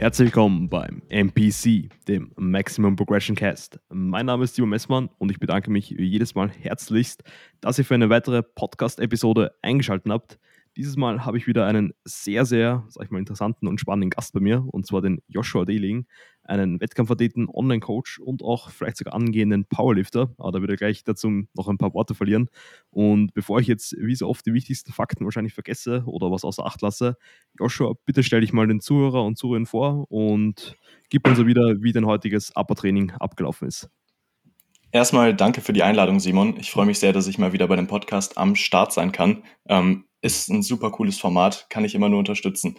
Herzlich willkommen beim MPC, dem Maximum Progression Cast. Mein Name ist Timo Messmann und ich bedanke mich jedes Mal herzlichst, dass ihr für eine weitere Podcast-Episode eingeschaltet habt. Dieses Mal habe ich wieder einen sehr, sehr, sag ich mal, interessanten und spannenden Gast bei mir, und zwar den Joshua Dehling, einen Wettkampfathleten, Online-Coach und auch vielleicht sogar angehenden Powerlifter. Aber da würde ich gleich dazu noch ein paar Worte verlieren. Und bevor ich jetzt wie so oft die wichtigsten Fakten wahrscheinlich vergesse oder was außer Acht lasse, Joshua, bitte stell dich mal den Zuhörer und Zuhörern vor und gib uns wieder, wie dein heutiges Upper-Training abgelaufen ist. Erstmal danke für die Einladung, Simon. Ich freue mich sehr, dass ich mal wieder bei dem Podcast am Start sein kann. Ähm, ist ein super cooles Format, kann ich immer nur unterstützen.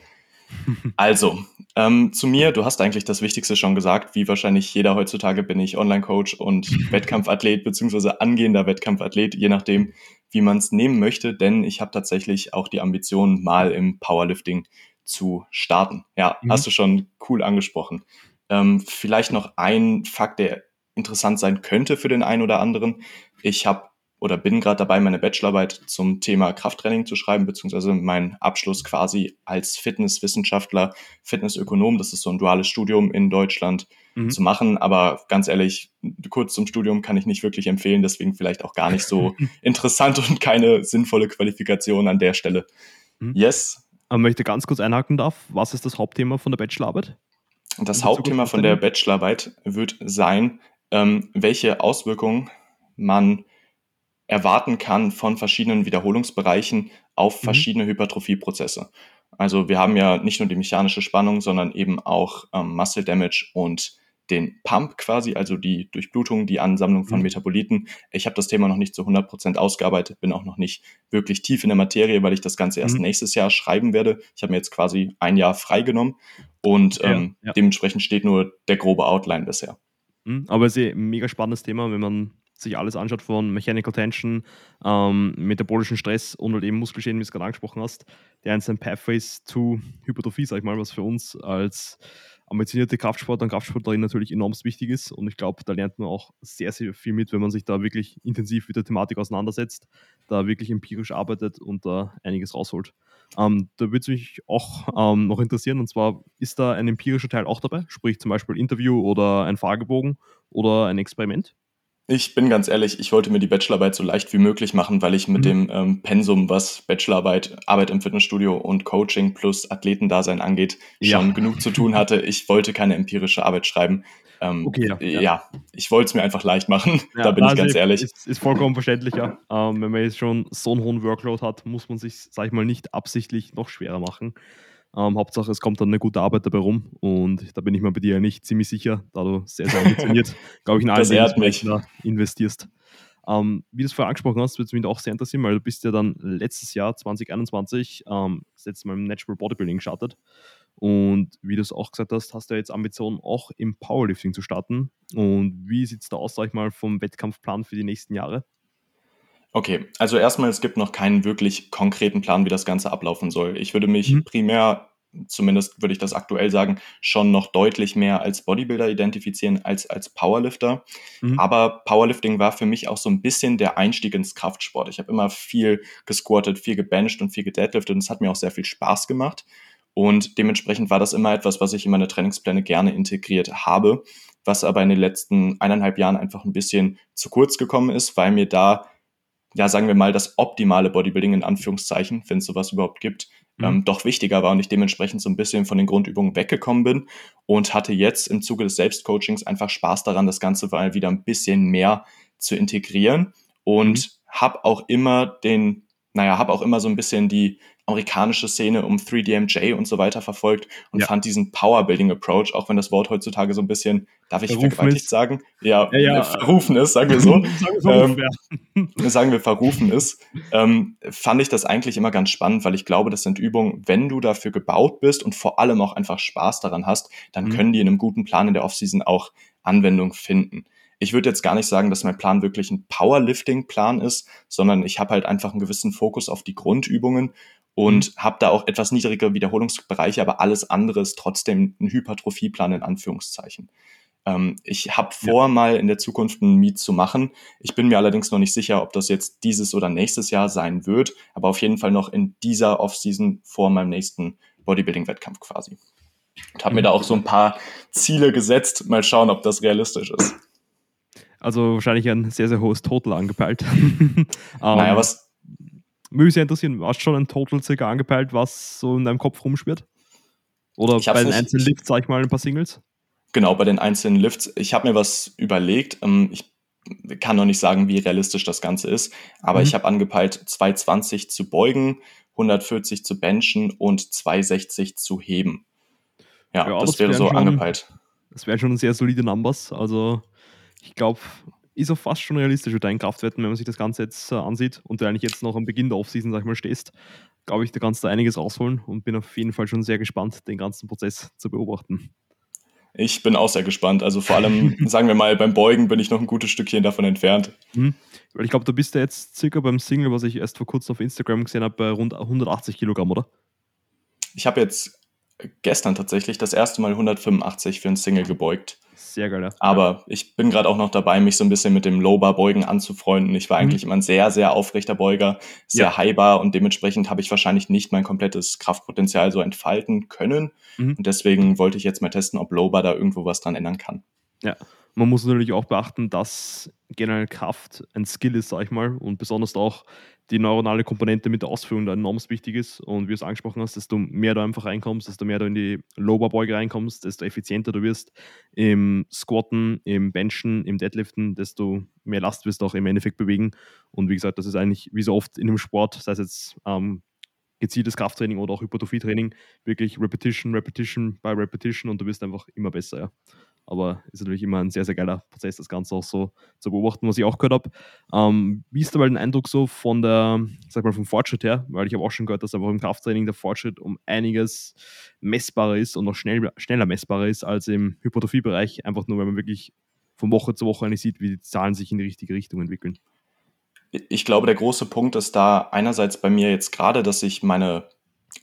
Also, ähm, zu mir, du hast eigentlich das Wichtigste schon gesagt. Wie wahrscheinlich jeder heutzutage bin ich Online-Coach und Wettkampfathlet beziehungsweise angehender Wettkampfathlet, je nachdem, wie man es nehmen möchte. Denn ich habe tatsächlich auch die Ambition, mal im Powerlifting zu starten. Ja, mhm. hast du schon cool angesprochen. Ähm, vielleicht noch ein Fakt, der interessant sein könnte für den einen oder anderen. Ich habe oder bin gerade dabei, meine Bachelorarbeit zum Thema Krafttraining zu schreiben, beziehungsweise meinen Abschluss quasi als Fitnesswissenschaftler, Fitnessökonom, das ist so ein duales Studium in Deutschland, mhm. zu machen. Aber ganz ehrlich, kurz zum Studium kann ich nicht wirklich empfehlen, deswegen vielleicht auch gar nicht so interessant und keine sinnvolle Qualifikation an der Stelle. Mhm. Yes. Aber möchte ganz kurz einhaken darf, was ist das Hauptthema von der Bachelorarbeit? Das Hauptthema von der Bachelorarbeit wird sein, ähm, welche Auswirkungen man erwarten kann von verschiedenen Wiederholungsbereichen auf mhm. verschiedene Hypertrophieprozesse. Also wir haben ja nicht nur die mechanische Spannung, sondern eben auch ähm, Muscle Damage und den Pump quasi, also die Durchblutung, die Ansammlung von mhm. Metaboliten. Ich habe das Thema noch nicht zu 100 Prozent ausgearbeitet, bin auch noch nicht wirklich tief in der Materie, weil ich das Ganze erst mhm. nächstes Jahr schreiben werde. Ich habe mir jetzt quasi ein Jahr freigenommen und ja, ähm, ja. dementsprechend steht nur der grobe Outline bisher. Mhm. Aber es ist ein mega spannendes Thema, wenn man sich alles anschaut von Mechanical Tension, ähm, metabolischen Stress und halt eben Muskelschäden, wie du es gerade angesprochen hast, die einzelnen Pathways zu Hypertrophie, sag ich mal, was für uns als ambitionierte Kraftsportler und Kraftsportlerin natürlich enorm wichtig ist. Und ich glaube, da lernt man auch sehr, sehr viel mit, wenn man sich da wirklich intensiv mit der Thematik auseinandersetzt, da wirklich empirisch arbeitet und da einiges rausholt. Ähm, da würde es mich auch ähm, noch interessieren, und zwar ist da ein empirischer Teil auch dabei, sprich zum Beispiel Interview oder ein Fragebogen oder ein Experiment? Ich bin ganz ehrlich, ich wollte mir die Bachelorarbeit so leicht wie möglich machen, weil ich mit mhm. dem ähm, Pensum, was Bachelorarbeit, Arbeit im Fitnessstudio und Coaching plus Athletendasein angeht, schon ja. genug zu tun hatte. Ich wollte keine empirische Arbeit schreiben. Ähm, okay, ja, ja. ja, ich wollte es mir einfach leicht machen, da bin ich ganz ehrlich. Ist, ist vollkommen verständlich, ja. Ähm, wenn man jetzt schon so einen hohen Workload hat, muss man sich, sag ich mal, nicht absichtlich noch schwerer machen. Ähm, Hauptsache, es kommt dann eine gute Arbeit dabei rum und da bin ich mir bei dir nicht ziemlich sicher, da du sehr, sehr ambitioniert, glaube ich, in allen Lebensbereichen investierst. Ähm, wie du es vorher angesprochen hast, würde es mich auch sehr interessieren, weil du bist ja dann letztes Jahr, 2021, ähm, das letzte Mal im Natural Bodybuilding gestartet. Und wie du es auch gesagt hast, hast du ja jetzt Ambitionen, auch im Powerlifting zu starten. Und wie sieht es da aus, sag ich mal, vom Wettkampfplan für die nächsten Jahre? Okay, also erstmal, es gibt noch keinen wirklich konkreten Plan, wie das Ganze ablaufen soll. Ich würde mich mhm. primär, zumindest würde ich das aktuell sagen, schon noch deutlich mehr als Bodybuilder identifizieren als als Powerlifter. Mhm. Aber Powerlifting war für mich auch so ein bisschen der Einstieg ins Kraftsport. Ich habe immer viel gesquattet, viel gebencht und viel gedeadliftet und es hat mir auch sehr viel Spaß gemacht. Und dementsprechend war das immer etwas, was ich in meine Trainingspläne gerne integriert habe, was aber in den letzten eineinhalb Jahren einfach ein bisschen zu kurz gekommen ist, weil mir da ja, sagen wir mal, das optimale Bodybuilding in Anführungszeichen, wenn es sowas überhaupt gibt, mhm. ähm, doch wichtiger war und ich dementsprechend so ein bisschen von den Grundübungen weggekommen bin und hatte jetzt im Zuge des Selbstcoachings einfach Spaß daran, das Ganze mal wieder ein bisschen mehr zu integrieren und mhm. habe auch immer den, naja, habe auch immer so ein bisschen die amerikanische Szene um 3DMJ und so weiter verfolgt und ja. fand diesen Powerbuilding-Approach, auch wenn das Wort heutzutage so ein bisschen, darf ich vergewaltigt sagen? Ja, ja, ja, verrufen ist, sagen wir so. sagen, wir verrufen, ähm, sagen wir verrufen ist, ähm, fand ich das eigentlich immer ganz spannend, weil ich glaube, das sind Übungen, wenn du dafür gebaut bist und vor allem auch einfach Spaß daran hast, dann mhm. können die in einem guten Plan in der Offseason auch Anwendung finden. Ich würde jetzt gar nicht sagen, dass mein Plan wirklich ein Powerlifting-Plan ist, sondern ich habe halt einfach einen gewissen Fokus auf die Grundübungen und mhm. habe da auch etwas niedrigere Wiederholungsbereiche, aber alles andere ist trotzdem ein Hypertrophieplan in Anführungszeichen. Ähm, ich habe vor, ja. mal in der Zukunft einen Meet zu machen. Ich bin mir allerdings noch nicht sicher, ob das jetzt dieses oder nächstes Jahr sein wird, aber auf jeden Fall noch in dieser Offseason vor meinem nächsten Bodybuilding-Wettkampf quasi. Und habe mir da auch so ein paar Ziele gesetzt. Mal schauen, ob das realistisch ist. Also wahrscheinlich ein sehr, sehr hohes Total angepeilt. um, naja, ähm, was. Mich sehr interessieren, hast du schon ein Total circa angepeilt, was so in deinem Kopf rumschwirrt? Oder bei den einzelnen Lifts, sag ich mal, ein paar Singles? Genau, bei den einzelnen Lifts. Ich habe mir was überlegt. Ähm, ich kann noch nicht sagen, wie realistisch das Ganze ist, aber mhm. ich habe angepeilt, 220 zu beugen, 140 zu benchen und 260 zu heben. Ja, ja das, das wäre so schon, angepeilt. Das wären schon sehr solide Numbers. Also ich glaube, ist auch fast schon realistisch mit deinen Kraftwerten, wenn man sich das Ganze jetzt äh, ansieht und du eigentlich jetzt noch am Beginn der Offseason, sag ich mal, stehst, glaube ich, da kannst du einiges rausholen und bin auf jeden Fall schon sehr gespannt, den ganzen Prozess zu beobachten. Ich bin auch sehr gespannt. Also vor allem, sagen wir mal, beim Beugen bin ich noch ein gutes Stückchen davon entfernt. Mhm. Weil ich glaube, du bist ja jetzt circa beim Single, was ich erst vor kurzem auf Instagram gesehen habe, bei rund 180 Kilogramm, oder? Ich habe jetzt gestern tatsächlich das erste Mal 185 für ein Single gebeugt. Sehr geil, ja. Aber ich bin gerade auch noch dabei, mich so ein bisschen mit dem Low-Bar-Beugen anzufreunden. Ich war mhm. eigentlich immer ein sehr, sehr aufrechter Beuger, sehr ja. highbar und dementsprechend habe ich wahrscheinlich nicht mein komplettes Kraftpotenzial so entfalten können. Mhm. Und deswegen wollte ich jetzt mal testen, ob Low-Bar da irgendwo was dran ändern kann. Ja, man muss natürlich auch beachten, dass generell Kraft ein Skill ist, sag ich mal, und besonders auch die neuronale Komponente mit der Ausführung da enorm wichtig ist. Und wie du es angesprochen hast, desto mehr du einfach reinkommst, desto mehr du in die Lower-Beuge reinkommst, desto effizienter du wirst im Squatten, im Benchen, im Deadliften, desto mehr Last wirst du auch im Endeffekt bewegen. Und wie gesagt, das ist eigentlich wie so oft in einem Sport, sei es jetzt ähm, gezieltes Krafttraining oder auch Hypertrophie-Training, wirklich Repetition, Repetition by Repetition und du wirst einfach immer besser. Ja. Aber ist natürlich immer ein sehr, sehr geiler Prozess, das Ganze auch so zu beobachten, was ich auch gehört habe. Ähm, wie ist da mal dein Eindruck so von der, sag mal, vom Fortschritt her? Weil ich habe auch schon gehört, dass einfach im Krafttraining der Fortschritt um einiges messbarer ist und noch schnell, schneller messbarer ist als im Hypertrophie-Bereich, einfach nur, weil man wirklich von Woche zu Woche eigentlich sieht, wie die Zahlen sich in die richtige Richtung entwickeln. Ich glaube, der große Punkt ist da einerseits bei mir jetzt gerade, dass ich meine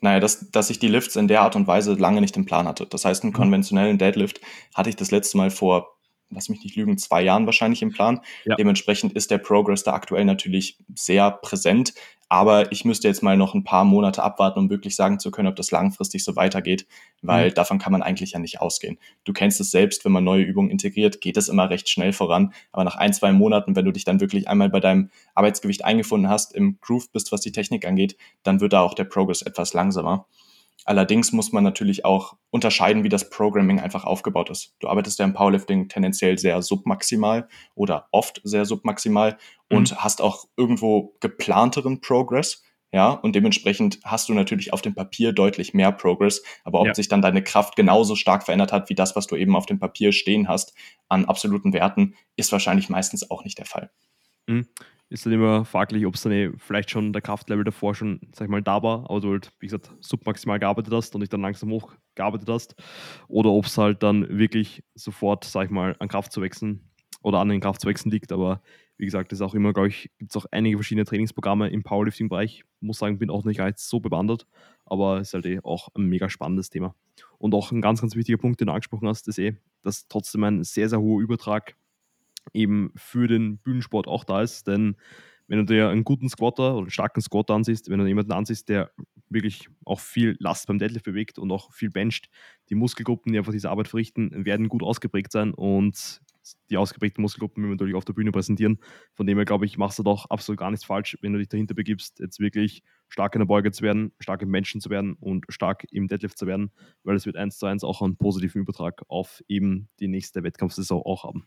naja, dass, dass ich die Lifts in der Art und Weise lange nicht im Plan hatte. Das heißt, einen mhm. konventionellen Deadlift hatte ich das letzte Mal vor lass mich nicht lügen, zwei Jahren wahrscheinlich im Plan. Ja. Dementsprechend ist der Progress da aktuell natürlich sehr präsent. Aber ich müsste jetzt mal noch ein paar Monate abwarten, um wirklich sagen zu können, ob das langfristig so weitergeht, weil mhm. davon kann man eigentlich ja nicht ausgehen. Du kennst es selbst, wenn man neue Übungen integriert, geht es immer recht schnell voran. Aber nach ein, zwei Monaten, wenn du dich dann wirklich einmal bei deinem Arbeitsgewicht eingefunden hast, im Groove bist, was die Technik angeht, dann wird da auch der Progress etwas langsamer. Allerdings muss man natürlich auch unterscheiden, wie das Programming einfach aufgebaut ist. Du arbeitest ja im Powerlifting tendenziell sehr submaximal oder oft sehr submaximal mhm. und hast auch irgendwo geplanteren Progress. Ja, und dementsprechend hast du natürlich auf dem Papier deutlich mehr Progress. Aber ob ja. sich dann deine Kraft genauso stark verändert hat, wie das, was du eben auf dem Papier stehen hast, an absoluten Werten, ist wahrscheinlich meistens auch nicht der Fall. Mhm ist dann immer fraglich, ob es dann eh vielleicht schon der Kraftlevel davor schon, sag ich mal, da war, aber du halt, wie gesagt, submaximal gearbeitet hast und dich dann langsam hochgearbeitet hast. Oder ob es halt dann wirklich sofort, sag ich mal, an Kraft zu wechseln oder an den Kraft zu wechseln liegt. Aber wie gesagt, ist auch immer, glaube ich, gibt es auch einige verschiedene Trainingsprogramme im Powerlifting-Bereich. Muss sagen, bin auch nicht jetzt so bewandert, aber ist halt eh auch ein mega spannendes Thema. Und auch ein ganz, ganz wichtiger Punkt, den du angesprochen hast, ist eh, dass trotzdem ein sehr, sehr hoher Übertrag eben für den Bühnensport auch da ist. Denn wenn du dir einen guten Squatter oder einen starken Squatter ansiehst, wenn du jemanden ansiehst, der wirklich auch viel Last beim Deadlift bewegt und auch viel bencht, die Muskelgruppen, die einfach diese Arbeit verrichten, werden gut ausgeprägt sein und die ausgeprägten Muskelgruppen will man natürlich auf der Bühne präsentieren. Von dem her, glaube ich, machst du doch absolut gar nichts falsch, wenn du dich dahinter begibst, jetzt wirklich stark in der Beuge zu werden, stark im Menschen zu werden und stark im Deadlift zu werden, weil es wird eins zu eins auch einen positiven Übertrag auf eben die nächste Wettkampfsaison auch haben.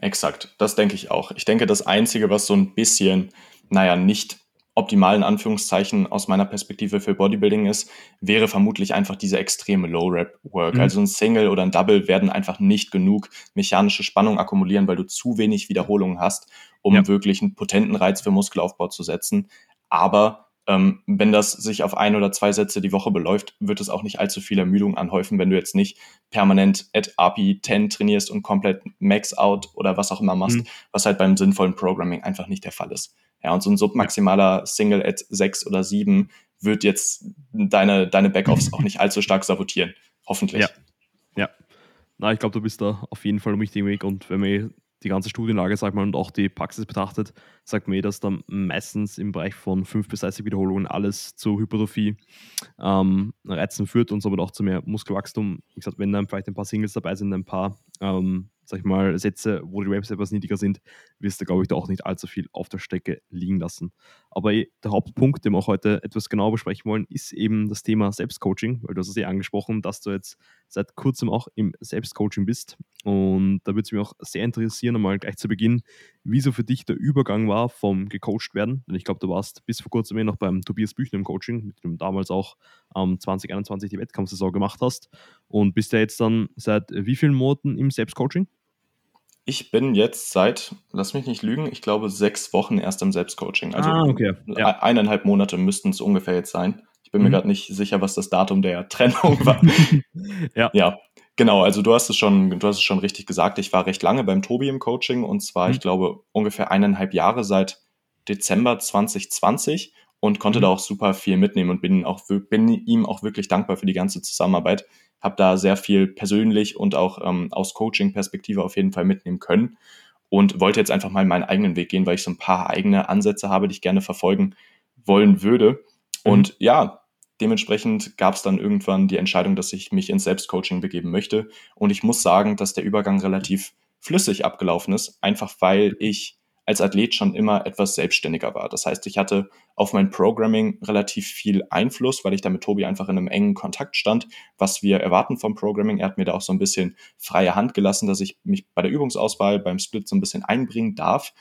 Exakt, das denke ich auch. Ich denke, das Einzige, was so ein bisschen, naja, nicht optimal in Anführungszeichen aus meiner Perspektive für Bodybuilding ist, wäre vermutlich einfach diese extreme Low-Rap-Work. Mhm. Also ein Single oder ein Double werden einfach nicht genug mechanische Spannung akkumulieren, weil du zu wenig Wiederholungen hast, um ja. wirklich einen potenten Reiz für Muskelaufbau zu setzen. Aber ähm, wenn das sich auf ein oder zwei Sätze die Woche beläuft, wird es auch nicht allzu viel Ermüdung anhäufen, wenn du jetzt nicht permanent at API 10 trainierst und komplett Max Out oder was auch immer machst, mhm. was halt beim sinnvollen Programming einfach nicht der Fall ist. Ja, und so ein submaximaler Single at 6 oder 7 wird jetzt deine, deine Backoffs auch nicht allzu stark sabotieren. Hoffentlich. Ja. Ja. Na, ich glaube, du bist da auf jeden Fall am richtigen Weg und wenn wir die ganze Studienlage, sag mal, und auch die Praxis betrachtet, sagt mir, dass dann meistens im Bereich von 5 bis 30 Wiederholungen alles zur Hypertrophie ähm, Reizen führt und somit auch zu mehr Muskelwachstum. Wie gesagt, wenn dann vielleicht ein paar Singles dabei sind, ein paar ähm, sag ich mal, Sätze, wo die Reps etwas niedriger sind, wirst du, glaube ich, da auch nicht allzu viel auf der Strecke liegen lassen. Aber eh, der Hauptpunkt, den wir auch heute etwas genauer besprechen wollen, ist eben das Thema Selbstcoaching, weil du hast es eh angesprochen, dass du jetzt seit kurzem auch im Selbstcoaching bist. Und da würde es mich auch sehr interessieren, einmal gleich zu Beginn, wieso für dich der Übergang war vom gecoacht werden. Denn ich glaube, du warst bis vor kurzem eh noch beim Tobias Büchner im Coaching, mit dem du damals auch ähm, 2021 die Wettkampfsaison gemacht hast. Und bist ja jetzt dann seit wie vielen Monaten im Selbstcoaching? Ich bin jetzt seit, lass mich nicht lügen, ich glaube sechs Wochen erst im Selbstcoaching. Also ah, okay. ja. eineinhalb Monate müssten es ungefähr jetzt sein. Ich bin mhm. mir gerade nicht sicher, was das Datum der Trennung war. ja. ja, genau. Also du hast es schon, du hast es schon richtig gesagt. Ich war recht lange beim Tobi im Coaching und zwar, mhm. ich glaube, ungefähr eineinhalb Jahre seit Dezember 2020 und konnte mhm. da auch super viel mitnehmen und bin auch bin ihm auch wirklich dankbar für die ganze Zusammenarbeit habe da sehr viel persönlich und auch ähm, aus Coaching-Perspektive auf jeden Fall mitnehmen können und wollte jetzt einfach mal meinen eigenen Weg gehen, weil ich so ein paar eigene Ansätze habe, die ich gerne verfolgen wollen würde. Mhm. Und ja, dementsprechend gab es dann irgendwann die Entscheidung, dass ich mich ins Selbstcoaching begeben möchte. Und ich muss sagen, dass der Übergang relativ flüssig abgelaufen ist, einfach weil ich als Athlet schon immer etwas selbstständiger war. Das heißt, ich hatte auf mein Programming relativ viel Einfluss, weil ich da mit Tobi einfach in einem engen Kontakt stand, was wir erwarten vom Programming. Er hat mir da auch so ein bisschen freie Hand gelassen, dass ich mich bei der Übungsauswahl, beim Split so ein bisschen einbringen darf.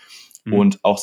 Mhm. Und auch,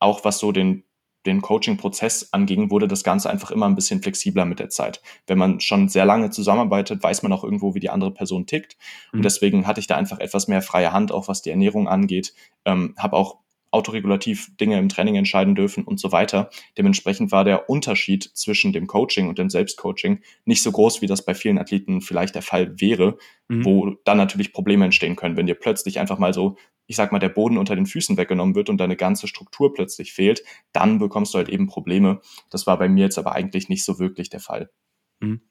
auch was so den den Coaching-Prozess anging, wurde das Ganze einfach immer ein bisschen flexibler mit der Zeit. Wenn man schon sehr lange zusammenarbeitet, weiß man auch irgendwo, wie die andere Person tickt. Und mhm. deswegen hatte ich da einfach etwas mehr freie Hand, auch was die Ernährung angeht. Ähm, habe auch autoregulativ Dinge im Training entscheiden dürfen und so weiter. Dementsprechend war der Unterschied zwischen dem Coaching und dem Selbstcoaching nicht so groß, wie das bei vielen Athleten vielleicht der Fall wäre, mhm. wo dann natürlich Probleme entstehen können, wenn dir plötzlich einfach mal so, ich sag mal, der Boden unter den Füßen weggenommen wird und deine ganze Struktur plötzlich fehlt, dann bekommst du halt eben Probleme. Das war bei mir jetzt aber eigentlich nicht so wirklich der Fall. Mhm.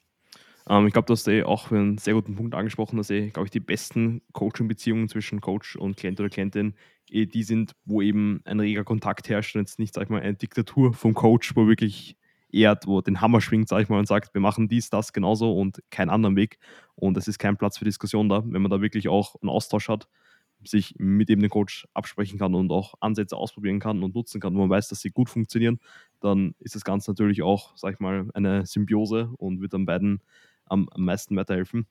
Ähm, ich glaube, du hast eh auch einen sehr guten Punkt angesprochen, dass eh, glaube ich, die besten Coaching-Beziehungen zwischen Coach und Klient oder Klientin eh die sind, wo eben ein reger Kontakt herrscht und jetzt nicht, sag ich mal, eine Diktatur vom Coach, wo wirklich er wo den Hammer schwingt, sag ich mal, und sagt, wir machen dies, das genauso und keinen anderen Weg. Und es ist kein Platz für Diskussion da, wenn man da wirklich auch einen Austausch hat, sich mit eben dem Coach absprechen kann und auch Ansätze ausprobieren kann und nutzen kann, wo man weiß, dass sie gut funktionieren, dann ist das Ganze natürlich auch, sag ich mal, eine Symbiose und wird dann beiden am, meisten weiterhelfen.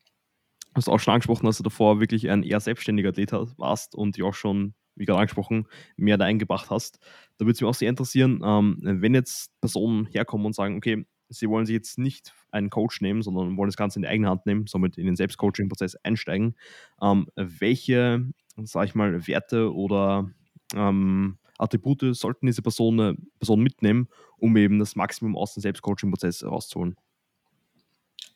Du hast auch schon angesprochen, dass du davor wirklich ein eher selbstständiger Athlet warst und dich auch schon wie gerade angesprochen, mehr da eingebracht hast. Da würde es mich auch sehr interessieren, ähm, wenn jetzt Personen herkommen und sagen, okay, sie wollen sich jetzt nicht einen Coach nehmen, sondern wollen das Ganze in die eigene Hand nehmen, somit in den Selbstcoaching-Prozess einsteigen. Ähm, welche, sage ich mal, Werte oder ähm, Attribute sollten diese Personen Person mitnehmen, um eben das Maximum aus dem Selbstcoaching-Prozess herauszuholen?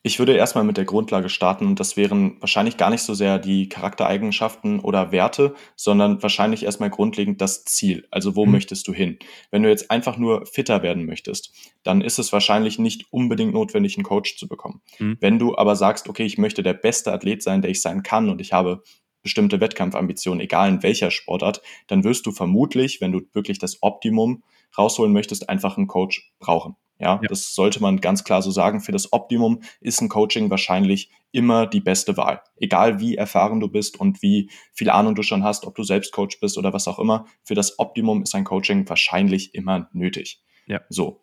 Ich würde erstmal mit der Grundlage starten und das wären wahrscheinlich gar nicht so sehr die Charaktereigenschaften oder Werte, sondern wahrscheinlich erstmal grundlegend das Ziel. Also wo mhm. möchtest du hin? Wenn du jetzt einfach nur fitter werden möchtest, dann ist es wahrscheinlich nicht unbedingt notwendig, einen Coach zu bekommen. Mhm. Wenn du aber sagst, okay, ich möchte der beste Athlet sein, der ich sein kann und ich habe bestimmte Wettkampfambitionen, egal in welcher Sportart, dann wirst du vermutlich, wenn du wirklich das Optimum rausholen möchtest, einfach einen Coach brauchen. Ja, ja, das sollte man ganz klar so sagen. Für das Optimum ist ein Coaching wahrscheinlich immer die beste Wahl. Egal wie erfahren du bist und wie viel Ahnung du schon hast, ob du selbst Coach bist oder was auch immer. Für das Optimum ist ein Coaching wahrscheinlich immer nötig. Ja. So.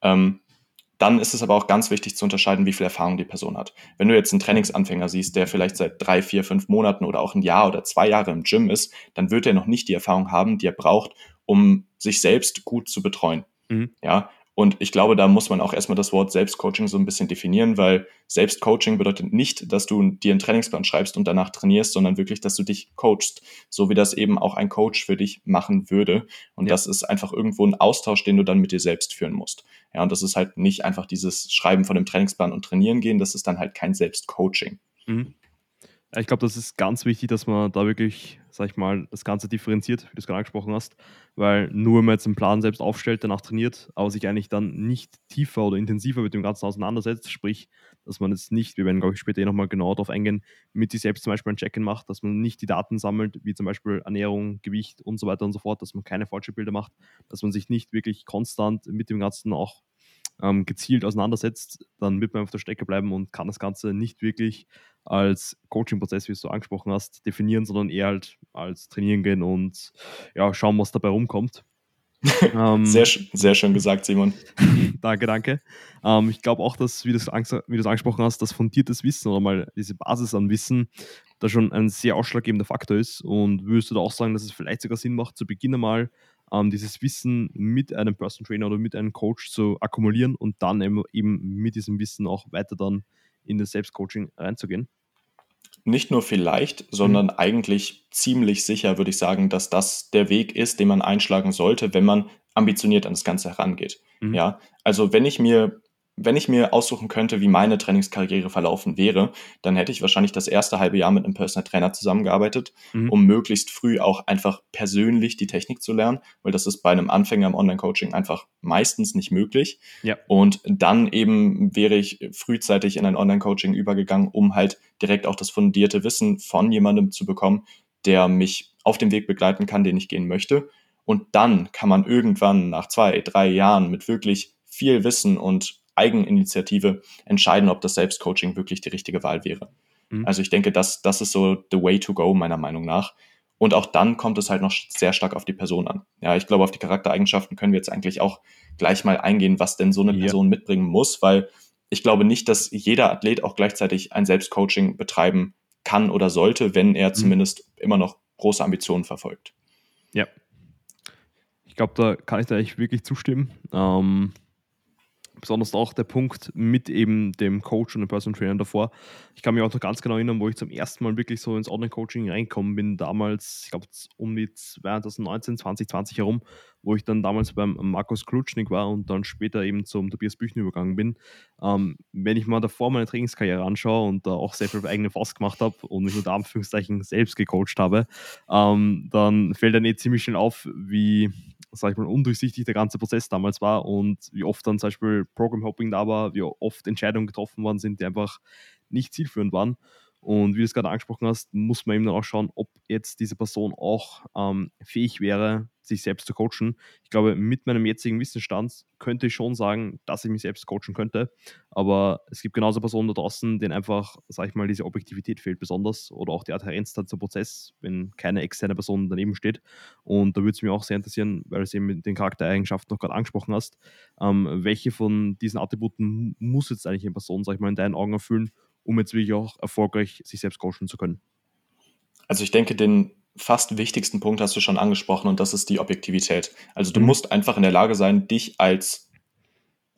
Ähm, dann ist es aber auch ganz wichtig zu unterscheiden, wie viel Erfahrung die Person hat. Wenn du jetzt einen Trainingsanfänger siehst, der vielleicht seit drei, vier, fünf Monaten oder auch ein Jahr oder zwei Jahre im Gym ist, dann wird er noch nicht die Erfahrung haben, die er braucht, um sich selbst gut zu betreuen. Mhm. Ja, und ich glaube, da muss man auch erstmal das Wort Selbstcoaching so ein bisschen definieren, weil Selbstcoaching bedeutet nicht, dass du dir einen Trainingsplan schreibst und danach trainierst, sondern wirklich, dass du dich coachst, so wie das eben auch ein Coach für dich machen würde. Und ja. das ist einfach irgendwo ein Austausch, den du dann mit dir selbst führen musst. Ja, und das ist halt nicht einfach dieses Schreiben von dem Trainingsplan und trainieren gehen, das ist dann halt kein Selbstcoaching. Mhm. Ich glaube, das ist ganz wichtig, dass man da wirklich, sag ich mal, das Ganze differenziert, wie du es gerade angesprochen hast, weil nur wenn man jetzt einen Plan selbst aufstellt, danach trainiert, aber sich eigentlich dann nicht tiefer oder intensiver mit dem Ganzen auseinandersetzt, sprich, dass man jetzt nicht, wir werden, glaube ich, später eh nochmal genauer darauf eingehen, mit sich selbst zum Beispiel ein Check-in macht, dass man nicht die Daten sammelt, wie zum Beispiel Ernährung, Gewicht und so weiter und so fort, dass man keine falschen Bilder macht, dass man sich nicht wirklich konstant mit dem Ganzen auch ähm, gezielt auseinandersetzt, dann wird man auf der Strecke bleiben und kann das Ganze nicht wirklich als Coaching-Prozess, wie du angesprochen hast, definieren, sondern eher halt als trainieren gehen und ja, schauen, was dabei rumkommt. ähm, sehr, sehr schön gesagt, Simon. danke, danke. Ähm, ich glaube auch, dass, wie du es angesprochen hast, das fundiertes Wissen oder mal diese Basis an Wissen da schon ein sehr ausschlaggebender Faktor ist. Und würdest du da auch sagen, dass es vielleicht sogar Sinn macht, zu Beginn einmal ähm, dieses Wissen mit einem Person Trainer oder mit einem Coach zu akkumulieren und dann eben mit diesem Wissen auch weiter dann in das Selbstcoaching reinzugehen? Nicht nur vielleicht, sondern mhm. eigentlich ziemlich sicher würde ich sagen, dass das der Weg ist, den man einschlagen sollte, wenn man ambitioniert an das Ganze herangeht. Mhm. Ja, also wenn ich mir wenn ich mir aussuchen könnte, wie meine Trainingskarriere verlaufen wäre, dann hätte ich wahrscheinlich das erste halbe Jahr mit einem Personal Trainer zusammengearbeitet, mhm. um möglichst früh auch einfach persönlich die Technik zu lernen, weil das ist bei einem Anfänger im Online-Coaching einfach meistens nicht möglich. Ja. Und dann eben wäre ich frühzeitig in ein Online-Coaching übergegangen, um halt direkt auch das fundierte Wissen von jemandem zu bekommen, der mich auf dem Weg begleiten kann, den ich gehen möchte. Und dann kann man irgendwann nach zwei, drei Jahren mit wirklich viel Wissen und Eigeninitiative entscheiden, ob das Selbstcoaching wirklich die richtige Wahl wäre. Mhm. Also ich denke, das, das ist so the way to go, meiner Meinung nach. Und auch dann kommt es halt noch sehr stark auf die Person an. Ja, ich glaube, auf die Charaktereigenschaften können wir jetzt eigentlich auch gleich mal eingehen, was denn so eine ja. Person mitbringen muss, weil ich glaube nicht, dass jeder Athlet auch gleichzeitig ein Selbstcoaching betreiben kann oder sollte, wenn er mhm. zumindest immer noch große Ambitionen verfolgt. Ja. Ich glaube, da kann ich da echt wirklich zustimmen. Ähm, besonders auch der Punkt mit eben dem Coach und dem Personal Trainer davor. Ich kann mich auch noch ganz genau erinnern, wo ich zum ersten Mal wirklich so ins Online-Coaching reingekommen bin, damals, ich glaube um die 2019, 2020 herum, wo ich dann damals beim Markus Klutschnik war und dann später eben zum Tobias Büchner übergegangen bin. Ähm, wenn ich mal davor meine Trainingskarriere anschaue und da auch sehr viel eigene Faust gemacht habe und mich unter Anführungszeichen selbst gecoacht habe, ähm, dann fällt dann eh ziemlich schnell auf, wie sag ich mal, undurchsichtig der ganze Prozess damals war und wie oft dann zum Beispiel Program Hopping da war, wie oft Entscheidungen getroffen worden sind, die einfach nicht zielführend waren. Und wie du es gerade angesprochen hast, muss man eben dann auch schauen, ob jetzt diese Person auch ähm, fähig wäre, sich selbst zu coachen. Ich glaube, mit meinem jetzigen Wissensstand könnte ich schon sagen, dass ich mich selbst coachen könnte. Aber es gibt genauso Personen da draußen, denen einfach, sag ich mal, diese Objektivität fehlt besonders oder auch die Adherenz dann zum Prozess, wenn keine externe Person daneben steht. Und da würde es mich auch sehr interessieren, weil du es eben mit den Charaktereigenschaften noch gerade angesprochen hast, ähm, welche von diesen Attributen muss jetzt eigentlich eine Person, sag ich mal, in deinen Augen erfüllen, um jetzt wirklich auch erfolgreich sich selbst coachen zu können? Also ich denke, den fast wichtigsten Punkt hast du schon angesprochen und das ist die Objektivität. Also du mhm. musst einfach in der Lage sein, dich als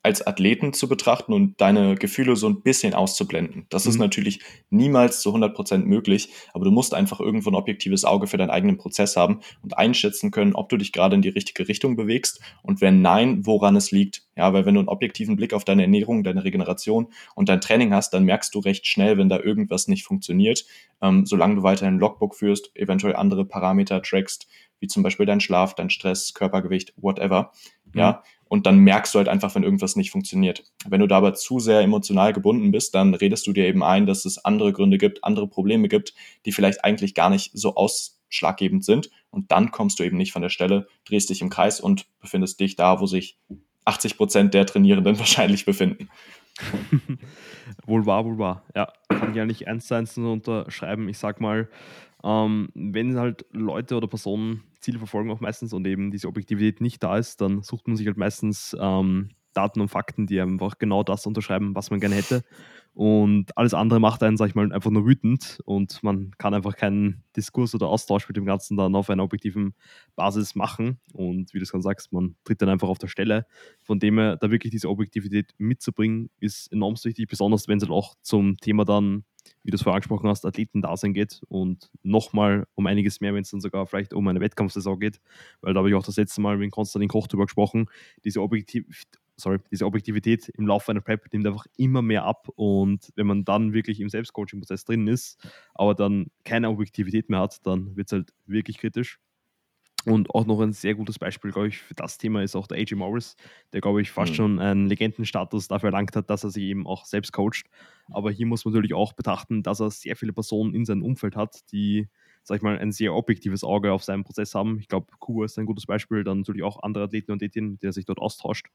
als Athleten zu betrachten und deine Gefühle so ein bisschen auszublenden. Das mhm. ist natürlich niemals zu 100% möglich, aber du musst einfach irgendwo ein objektives Auge für deinen eigenen Prozess haben und einschätzen können, ob du dich gerade in die richtige Richtung bewegst und wenn nein, woran es liegt. Ja, weil wenn du einen objektiven Blick auf deine Ernährung, deine Regeneration und dein Training hast, dann merkst du recht schnell, wenn da irgendwas nicht funktioniert. Ähm, solange du weiterhin ein Logbook führst, eventuell andere Parameter trackst, wie zum Beispiel dein Schlaf, dein Stress, Körpergewicht, whatever. Mhm. Ja, und dann merkst du halt einfach, wenn irgendwas nicht funktioniert. Wenn du da aber zu sehr emotional gebunden bist, dann redest du dir eben ein, dass es andere Gründe gibt, andere Probleme gibt, die vielleicht eigentlich gar nicht so ausschlaggebend sind. Und dann kommst du eben nicht von der Stelle, drehst dich im Kreis und befindest dich da, wo sich 80 Prozent der Trainierenden wahrscheinlich befinden. wohl wahr, wohl wahr. Ja, kann ich eigentlich eins zu eins unterschreiben. Ich sag mal, ähm, wenn halt Leute oder Personen Ziele verfolgen auch meistens und eben diese Objektivität nicht da ist, dann sucht man sich halt meistens ähm, Daten und Fakten, die einfach genau das unterschreiben, was man gerne hätte. Und alles andere macht einen, sag ich mal, einfach nur wütend. Und man kann einfach keinen Diskurs oder Austausch mit dem Ganzen dann auf einer objektiven Basis machen. Und wie du es gerade sagst, man tritt dann einfach auf der Stelle. Von dem her, da wirklich diese Objektivität mitzubringen, ist enorm wichtig, besonders wenn es halt auch zum Thema dann wie du es vorher angesprochen hast, Athleten-Dasein geht. Und nochmal um einiges mehr, wenn es dann sogar vielleicht um eine Wettkampfsaison geht, weil da habe ich auch das letzte Mal mit Konstantin Koch drüber gesprochen, diese Objektiv sorry, diese Objektivität im Laufe einer Prep nimmt einfach immer mehr ab und wenn man dann wirklich im Selbstcoaching-Prozess drin ist, aber dann keine Objektivität mehr hat, dann wird es halt wirklich kritisch. Und auch noch ein sehr gutes Beispiel, glaube ich, für das Thema ist auch der AJ Morris, der, glaube ich, fast mhm. schon einen Legendenstatus dafür erlangt hat, dass er sich eben auch selbst coacht. Aber hier muss man natürlich auch betrachten, dass er sehr viele Personen in seinem Umfeld hat, die sag ich mal, ein sehr objektives Auge auf seinen Prozess haben. Ich glaube, Kuba ist ein gutes Beispiel, dann natürlich auch andere Athleten und Athletinnen, der sich dort austauscht.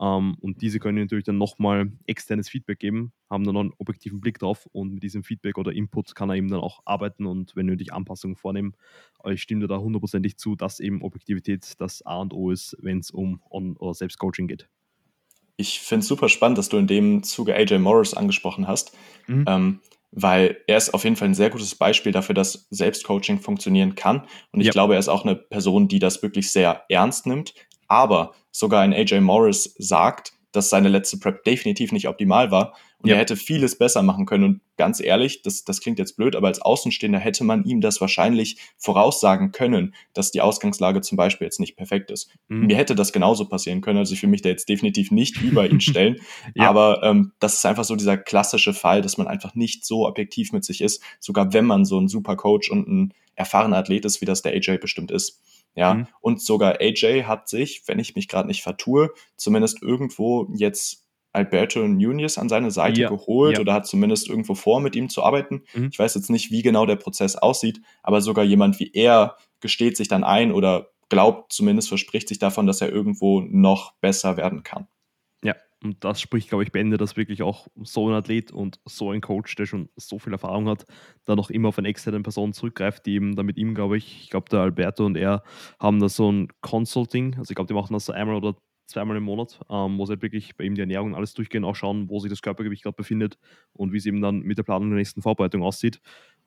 Ähm, und diese können natürlich dann nochmal externes Feedback geben, haben dann einen objektiven Blick drauf und mit diesem Feedback oder Input kann er eben dann auch arbeiten und wenn nötig Anpassungen vornehmen. Aber ich stimme da hundertprozentig zu, dass eben Objektivität das A und O ist, wenn es um On- oder Selbstcoaching geht. Ich finde es super spannend, dass du in dem Zuge AJ Morris angesprochen hast. Mhm. Ähm, weil er ist auf jeden Fall ein sehr gutes Beispiel dafür, dass Selbstcoaching funktionieren kann. Und ich ja. glaube, er ist auch eine Person, die das wirklich sehr ernst nimmt. Aber sogar ein AJ Morris sagt, dass seine letzte Prep definitiv nicht optimal war und ja. er hätte vieles besser machen können. Und ganz ehrlich, das, das klingt jetzt blöd, aber als Außenstehender hätte man ihm das wahrscheinlich voraussagen können, dass die Ausgangslage zum Beispiel jetzt nicht perfekt ist. Mhm. Mir hätte das genauso passieren können. Also ich will mich da jetzt definitiv nicht über ihn stellen. ja. Aber ähm, das ist einfach so dieser klassische Fall, dass man einfach nicht so objektiv mit sich ist, sogar wenn man so ein super Coach und ein erfahrener Athlet ist, wie das der AJ bestimmt ist. Ja, mhm. und sogar AJ hat sich, wenn ich mich gerade nicht vertue, zumindest irgendwo jetzt Alberto Nunez an seine Seite ja, geholt ja. oder hat zumindest irgendwo vor, mit ihm zu arbeiten. Mhm. Ich weiß jetzt nicht, wie genau der Prozess aussieht, aber sogar jemand wie er gesteht sich dann ein oder glaubt zumindest, verspricht sich davon, dass er irgendwo noch besser werden kann. Ja, und das spricht, glaube ich, Bände, dass wirklich auch so ein Athlet und so ein Coach, der schon so viel Erfahrung hat, da noch immer auf eine externe Person zurückgreift, die eben da mit ihm, glaube ich, ich glaube, der Alberto und er haben da so ein Consulting, also ich glaube, die machen das so einmal oder zweimal im Monat, ähm, wo sie halt wirklich bei ihm die Ernährung alles durchgehen, auch schauen, wo sich das Körpergewicht gerade befindet und wie es eben dann mit der Planung der nächsten Vorbereitung aussieht.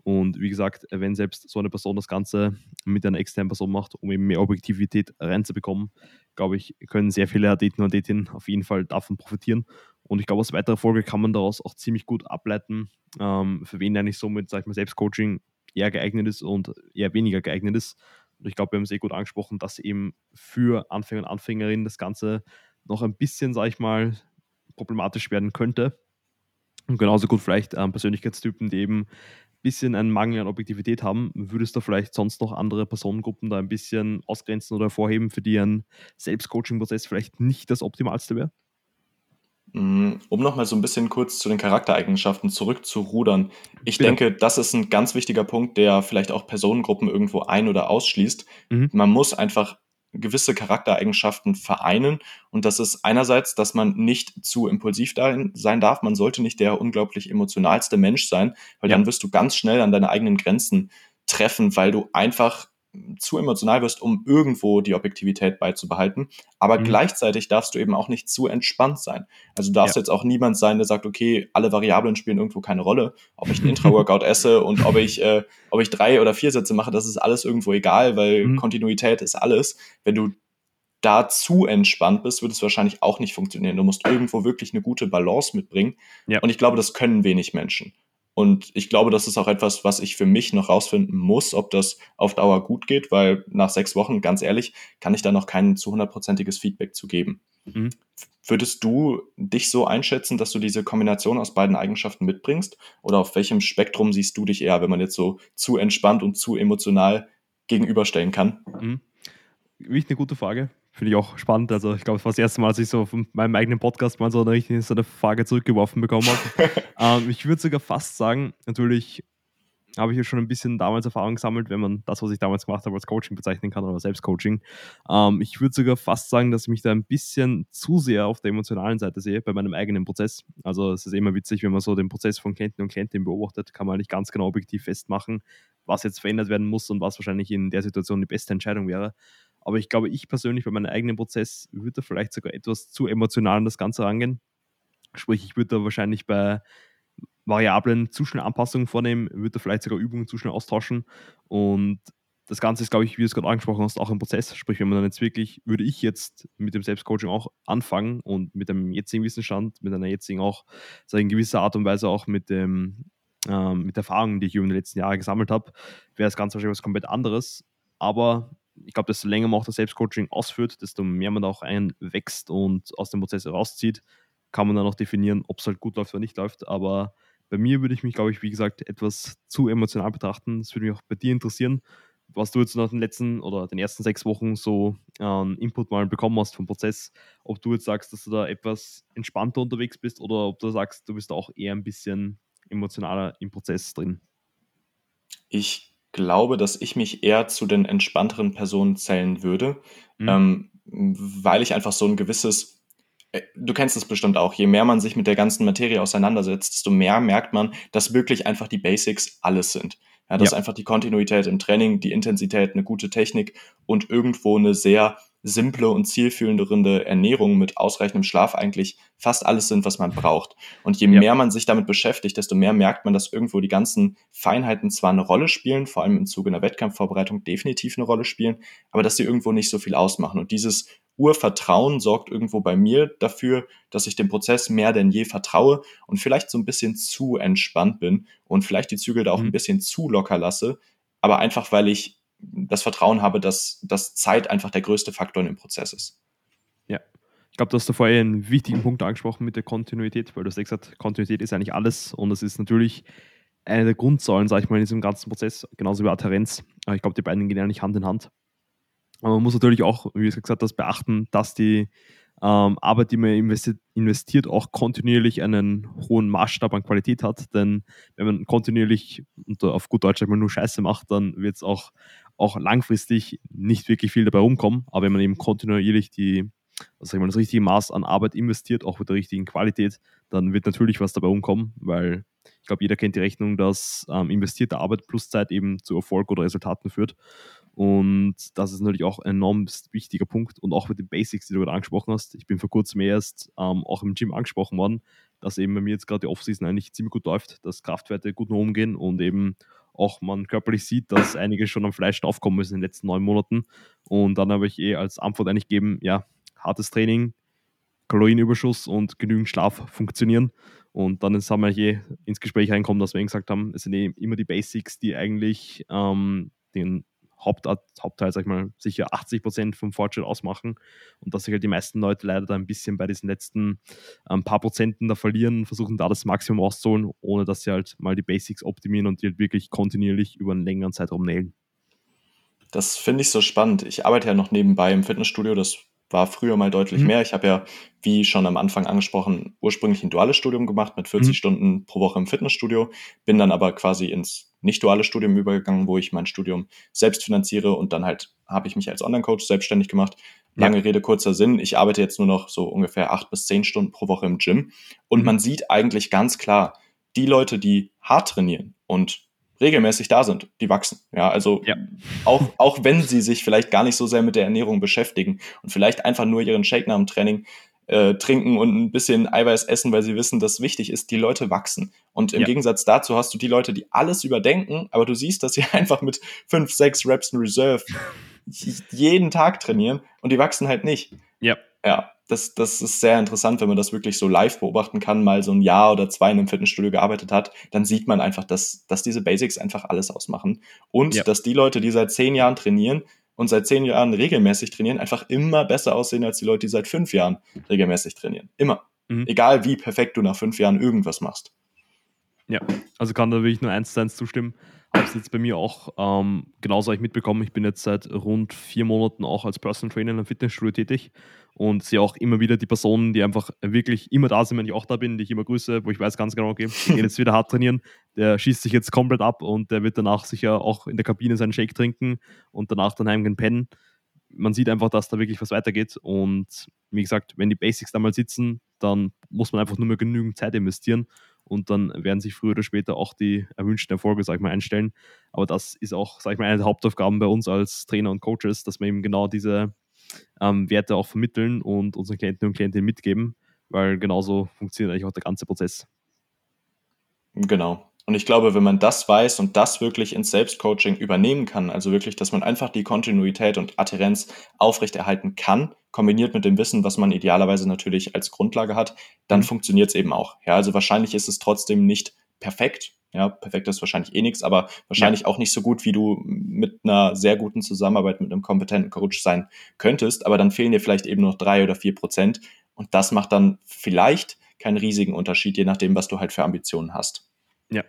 Und wie gesagt, wenn selbst so eine Person das Ganze mit einer externen Person macht, um eben mehr Objektivität reinzubekommen, glaube ich, können sehr viele Athleten und Athletinnen auf jeden Fall davon profitieren. Und ich glaube, aus weiterer Folge kann man daraus auch ziemlich gut ableiten, ähm, für wen eigentlich somit, sag ich mal, Selbstcoaching eher geeignet ist und eher weniger geeignet ist. Und ich glaube, wir haben es eh gut angesprochen, dass eben für Anfänger und Anfängerinnen das Ganze noch ein bisschen, sag ich mal, problematisch werden könnte. Und genauso gut vielleicht ähm, Persönlichkeitstypen, die eben ein bisschen einen Mangel an Objektivität haben. Würdest du vielleicht sonst noch andere Personengruppen da ein bisschen ausgrenzen oder hervorheben, für die ein Selbstcoaching-Prozess vielleicht nicht das Optimalste wäre? Mm, um nochmal so ein bisschen kurz zu den Charaktereigenschaften zurückzurudern. Ich ja. denke, das ist ein ganz wichtiger Punkt, der vielleicht auch Personengruppen irgendwo ein- oder ausschließt. Mhm. Man muss einfach gewisse Charaktereigenschaften vereinen. Und das ist einerseits, dass man nicht zu impulsiv sein darf. Man sollte nicht der unglaublich emotionalste Mensch sein, weil ja. dann wirst du ganz schnell an deine eigenen Grenzen treffen, weil du einfach zu emotional wirst, um irgendwo die Objektivität beizubehalten. Aber mhm. gleichzeitig darfst du eben auch nicht zu entspannt sein. Also du darfst ja. jetzt auch niemand sein, der sagt, okay, alle Variablen spielen irgendwo keine Rolle. Ob ich einen Intra-Workout esse und ob ich, äh, ob ich drei oder vier Sätze mache, das ist alles irgendwo egal, weil mhm. Kontinuität ist alles. Wenn du da zu entspannt bist, wird es wahrscheinlich auch nicht funktionieren. Du musst irgendwo wirklich eine gute Balance mitbringen. Ja. Und ich glaube, das können wenig Menschen. Und ich glaube, das ist auch etwas, was ich für mich noch rausfinden muss, ob das auf Dauer gut geht, weil nach sechs Wochen, ganz ehrlich, kann ich da noch kein zu hundertprozentiges Feedback zu geben. Mhm. Würdest du dich so einschätzen, dass du diese Kombination aus beiden Eigenschaften mitbringst? Oder auf welchem Spektrum siehst du dich eher, wenn man jetzt so zu entspannt und zu emotional gegenüberstellen kann? Mhm. Wirklich eine gute Frage. Finde ich auch spannend. Also ich glaube, es war das erste Mal, dass ich so von meinem eigenen Podcast mal so eine, so eine Frage zurückgeworfen bekommen habe. ähm, ich würde sogar fast sagen, natürlich habe ich ja schon ein bisschen damals Erfahrung gesammelt, wenn man das, was ich damals gemacht habe, als Coaching bezeichnen kann oder Selbstcoaching. Ähm, ich würde sogar fast sagen, dass ich mich da ein bisschen zu sehr auf der emotionalen Seite sehe bei meinem eigenen Prozess. Also es ist immer witzig, wenn man so den Prozess von Klienten und Klientinnen beobachtet, kann man nicht ganz genau objektiv festmachen, was jetzt verändert werden muss und was wahrscheinlich in der Situation die beste Entscheidung wäre. Aber ich glaube, ich persönlich bei meinem eigenen Prozess würde da vielleicht sogar etwas zu emotional an das Ganze rangehen. Sprich, ich würde da wahrscheinlich bei Variablen zu schnell Anpassungen vornehmen, würde da vielleicht sogar Übungen zu schnell austauschen. Und das Ganze ist, glaube ich, wie du es gerade angesprochen hast, auch ein Prozess. Sprich, wenn man dann jetzt wirklich, würde ich jetzt mit dem Selbstcoaching auch anfangen und mit dem jetzigen Wissensstand, mit einer jetzigen auch, sage in gewisser Art und Weise auch mit dem, ähm, mit Erfahrungen, die ich über die letzten Jahre gesammelt habe, wäre das Ganze wahrscheinlich was komplett anderes. Aber ich glaube, desto länger man auch das Selbstcoaching ausführt, desto mehr man da auch einwächst und aus dem Prozess rauszieht, kann man dann auch definieren, ob es halt gut läuft oder nicht läuft. Aber bei mir würde ich mich, glaube ich, wie gesagt, etwas zu emotional betrachten. Das würde mich auch bei dir interessieren, was du jetzt nach den letzten oder den ersten sechs Wochen so an äh, Input mal bekommen hast vom Prozess. Ob du jetzt sagst, dass du da etwas entspannter unterwegs bist oder ob du sagst, du bist auch eher ein bisschen emotionaler im Prozess drin. Ich glaube, dass ich mich eher zu den entspannteren Personen zählen würde, mhm. ähm, weil ich einfach so ein gewisses äh, du kennst es bestimmt auch, je mehr man sich mit der ganzen Materie auseinandersetzt, desto mehr merkt man, dass wirklich einfach die Basics alles sind. Ja, dass ja. einfach die Kontinuität im Training, die Intensität, eine gute Technik und irgendwo eine sehr simple und zielführende Ernährung mit ausreichendem Schlaf eigentlich fast alles sind, was man braucht. Und je ja. mehr man sich damit beschäftigt, desto mehr merkt man, dass irgendwo die ganzen Feinheiten zwar eine Rolle spielen, vor allem im Zuge einer Wettkampfvorbereitung definitiv eine Rolle spielen, aber dass sie irgendwo nicht so viel ausmachen. Und dieses Urvertrauen sorgt irgendwo bei mir dafür, dass ich dem Prozess mehr denn je vertraue und vielleicht so ein bisschen zu entspannt bin und vielleicht die Zügel da auch mhm. ein bisschen zu locker lasse, aber einfach weil ich das Vertrauen habe, dass, dass Zeit einfach der größte Faktor in dem Prozess ist. Ja, ich glaube, du hast da vorher einen wichtigen Punkt angesprochen mit der Kontinuität, weil du hast gesagt, Kontinuität ist eigentlich alles und das ist natürlich eine der Grundsäulen, sage ich mal, in diesem ganzen Prozess, genauso wie Adherenz. Ich glaube, die beiden gehen eigentlich Hand in Hand. Aber man muss natürlich auch, wie gesagt hast, beachten, dass die ähm, Arbeit, die man investiert, auch kontinuierlich einen hohen Maßstab an Qualität hat. Denn wenn man kontinuierlich und auf gut Deutsch mal nur Scheiße macht, dann wird es auch, auch langfristig nicht wirklich viel dabei rumkommen. Aber wenn man eben kontinuierlich die, was ich mal, das richtige Maß an Arbeit investiert, auch mit der richtigen Qualität, dann wird natürlich was dabei rumkommen, weil ich glaube, jeder kennt die Rechnung, dass ähm, investierte Arbeit plus Zeit eben zu Erfolg oder Resultaten führt. Und das ist natürlich auch ein enorm wichtiger Punkt. Und auch mit den Basics, die du gerade angesprochen hast. Ich bin vor kurzem erst ähm, auch im Gym angesprochen worden, dass eben bei mir jetzt gerade die Offseason eigentlich ziemlich gut läuft, dass Kraftwerte gut nach oben gehen und eben auch man körperlich sieht, dass einige schon am Fleisch draufkommen müssen in den letzten neun Monaten. Und dann habe ich eh als Antwort eigentlich gegeben, ja, hartes Training, Kalorienüberschuss und genügend Schlaf funktionieren. Und dann haben wir hier ins Gespräch reinkommen, dass wir eben gesagt haben, es sind eben immer die Basics, die eigentlich ähm, den Haupt, Hauptteil, sag ich mal, sicher 80 Prozent vom Fortschritt ausmachen und dass sich halt die meisten Leute leider da ein bisschen bei diesen letzten ähm, paar Prozenten da verlieren, versuchen da das Maximum rauszuholen, ohne dass sie halt mal die Basics optimieren und die halt wirklich kontinuierlich über einen längeren Zeitraum nähen. Das finde ich so spannend. Ich arbeite ja noch nebenbei im Fitnessstudio, das war früher mal deutlich mhm. mehr. Ich habe ja, wie schon am Anfang angesprochen, ursprünglich ein duales Studium gemacht mit 40 mhm. Stunden pro Woche im Fitnessstudio, bin dann aber quasi ins nicht duale Studium übergegangen, wo ich mein Studium selbst finanziere und dann halt habe ich mich als Online-Coach selbstständig gemacht. Lange ja. Rede, kurzer Sinn. Ich arbeite jetzt nur noch so ungefähr acht bis zehn Stunden pro Woche im Gym und mhm. man sieht eigentlich ganz klar, die Leute, die hart trainieren und regelmäßig da sind, die wachsen. Ja, also ja. Auch, auch wenn sie sich vielleicht gar nicht so sehr mit der Ernährung beschäftigen und vielleicht einfach nur ihren Shake nach dem Training äh, trinken und ein bisschen Eiweiß essen, weil sie wissen, dass wichtig ist, die Leute wachsen. Und im ja. Gegensatz dazu hast du die Leute, die alles überdenken, aber du siehst, dass sie einfach mit fünf, sechs Reps in Reserve jeden Tag trainieren und die wachsen halt nicht. Ja. Ja, das, das ist sehr interessant, wenn man das wirklich so live beobachten kann, mal so ein Jahr oder zwei in einem Fitnessstudio gearbeitet hat, dann sieht man einfach, dass, dass diese Basics einfach alles ausmachen. Und ja. dass die Leute, die seit zehn Jahren trainieren und seit zehn Jahren regelmäßig trainieren, einfach immer besser aussehen als die Leute, die seit fünf Jahren regelmäßig trainieren. Immer. Mhm. Egal wie perfekt du nach fünf Jahren irgendwas machst. Ja, also kann da wirklich nur eins zu eins zustimmen habe es jetzt bei mir auch ähm, genauso ich mitbekommen. Ich bin jetzt seit rund vier Monaten auch als Personal Trainer in einem Fitnessstudio tätig und sehe auch immer wieder die Personen, die einfach wirklich immer da sind, wenn ich auch da bin, die ich immer grüße, wo ich weiß ganz genau, okay, gehen jetzt wieder hart trainieren, der schießt sich jetzt komplett ab und der wird danach sicher auch in der Kabine seinen Shake trinken und danach dann heimgehen pennen. Man sieht einfach, dass da wirklich was weitergeht und wie gesagt, wenn die Basics da mal sitzen, dann muss man einfach nur mehr genügend Zeit investieren und dann werden sich früher oder später auch die erwünschten Erfolge, sag ich mal, einstellen. Aber das ist auch, sag ich mal, eine der Hauptaufgaben bei uns als Trainer und Coaches, dass wir eben genau diese ähm, Werte auch vermitteln und unseren Klienten und Klientinnen mitgeben, weil genauso funktioniert eigentlich auch der ganze Prozess. Genau. Und ich glaube, wenn man das weiß und das wirklich ins Selbstcoaching übernehmen kann, also wirklich, dass man einfach die Kontinuität und Adherenz aufrechterhalten kann, kombiniert mit dem Wissen, was man idealerweise natürlich als Grundlage hat, dann mhm. funktioniert es eben auch. Ja, also wahrscheinlich ist es trotzdem nicht perfekt, Ja, perfekt ist wahrscheinlich eh nichts, aber wahrscheinlich ja. auch nicht so gut, wie du mit einer sehr guten Zusammenarbeit mit einem kompetenten Coach sein könntest. Aber dann fehlen dir vielleicht eben noch drei oder vier Prozent. Und das macht dann vielleicht keinen riesigen Unterschied, je nachdem, was du halt für Ambitionen hast. Ja,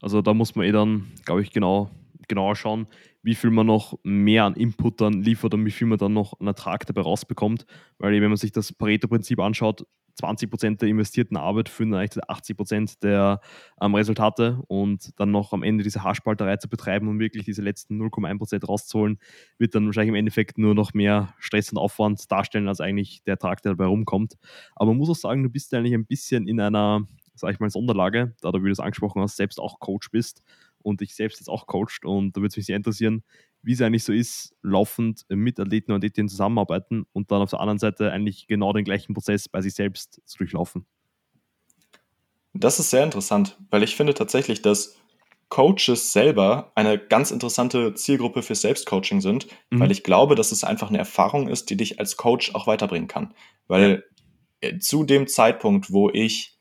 also da muss man eh dann, glaube ich, genau, genauer schauen, wie viel man noch mehr an Input dann liefert und wie viel man dann noch an Ertrag dabei rausbekommt. Weil wenn man sich das Pareto-Prinzip anschaut, 20% der investierten Arbeit führen eigentlich zu 80% der ähm, Resultate und dann noch am Ende diese Haarspalterei zu betreiben und wirklich diese letzten 0,1% rauszuholen, wird dann wahrscheinlich im Endeffekt nur noch mehr Stress und Aufwand darstellen, als eigentlich der Ertrag, der dabei rumkommt. Aber man muss auch sagen, du bist eigentlich ein bisschen in einer, sag ich mal, Sonderlage, da du, wie du es angesprochen hast, selbst auch Coach bist und dich selbst jetzt auch coacht und da würde es mich sehr interessieren, wie es eigentlich so ist, laufend mit Athleten und Athletinnen zusammenarbeiten und dann auf der anderen Seite eigentlich genau den gleichen Prozess bei sich selbst zu durchlaufen. Das ist sehr interessant, weil ich finde tatsächlich, dass Coaches selber eine ganz interessante Zielgruppe für Selbstcoaching sind, mhm. weil ich glaube, dass es einfach eine Erfahrung ist, die dich als Coach auch weiterbringen kann. Weil ja. zu dem Zeitpunkt, wo ich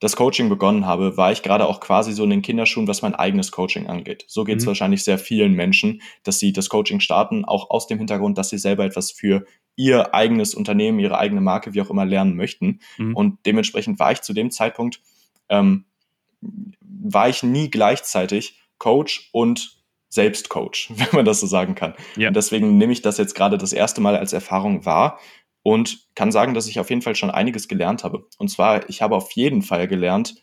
das Coaching begonnen habe, war ich gerade auch quasi so in den Kinderschuhen, was mein eigenes Coaching angeht. So geht es mhm. wahrscheinlich sehr vielen Menschen, dass sie das Coaching starten, auch aus dem Hintergrund, dass sie selber etwas für ihr eigenes Unternehmen, ihre eigene Marke, wie auch immer, lernen möchten. Mhm. Und dementsprechend war ich zu dem Zeitpunkt, ähm, war ich nie gleichzeitig Coach und Selbstcoach, wenn man das so sagen kann. Ja. Und deswegen nehme ich das jetzt gerade das erste Mal als Erfahrung wahr und kann sagen, dass ich auf jeden Fall schon einiges gelernt habe. Und zwar, ich habe auf jeden Fall gelernt,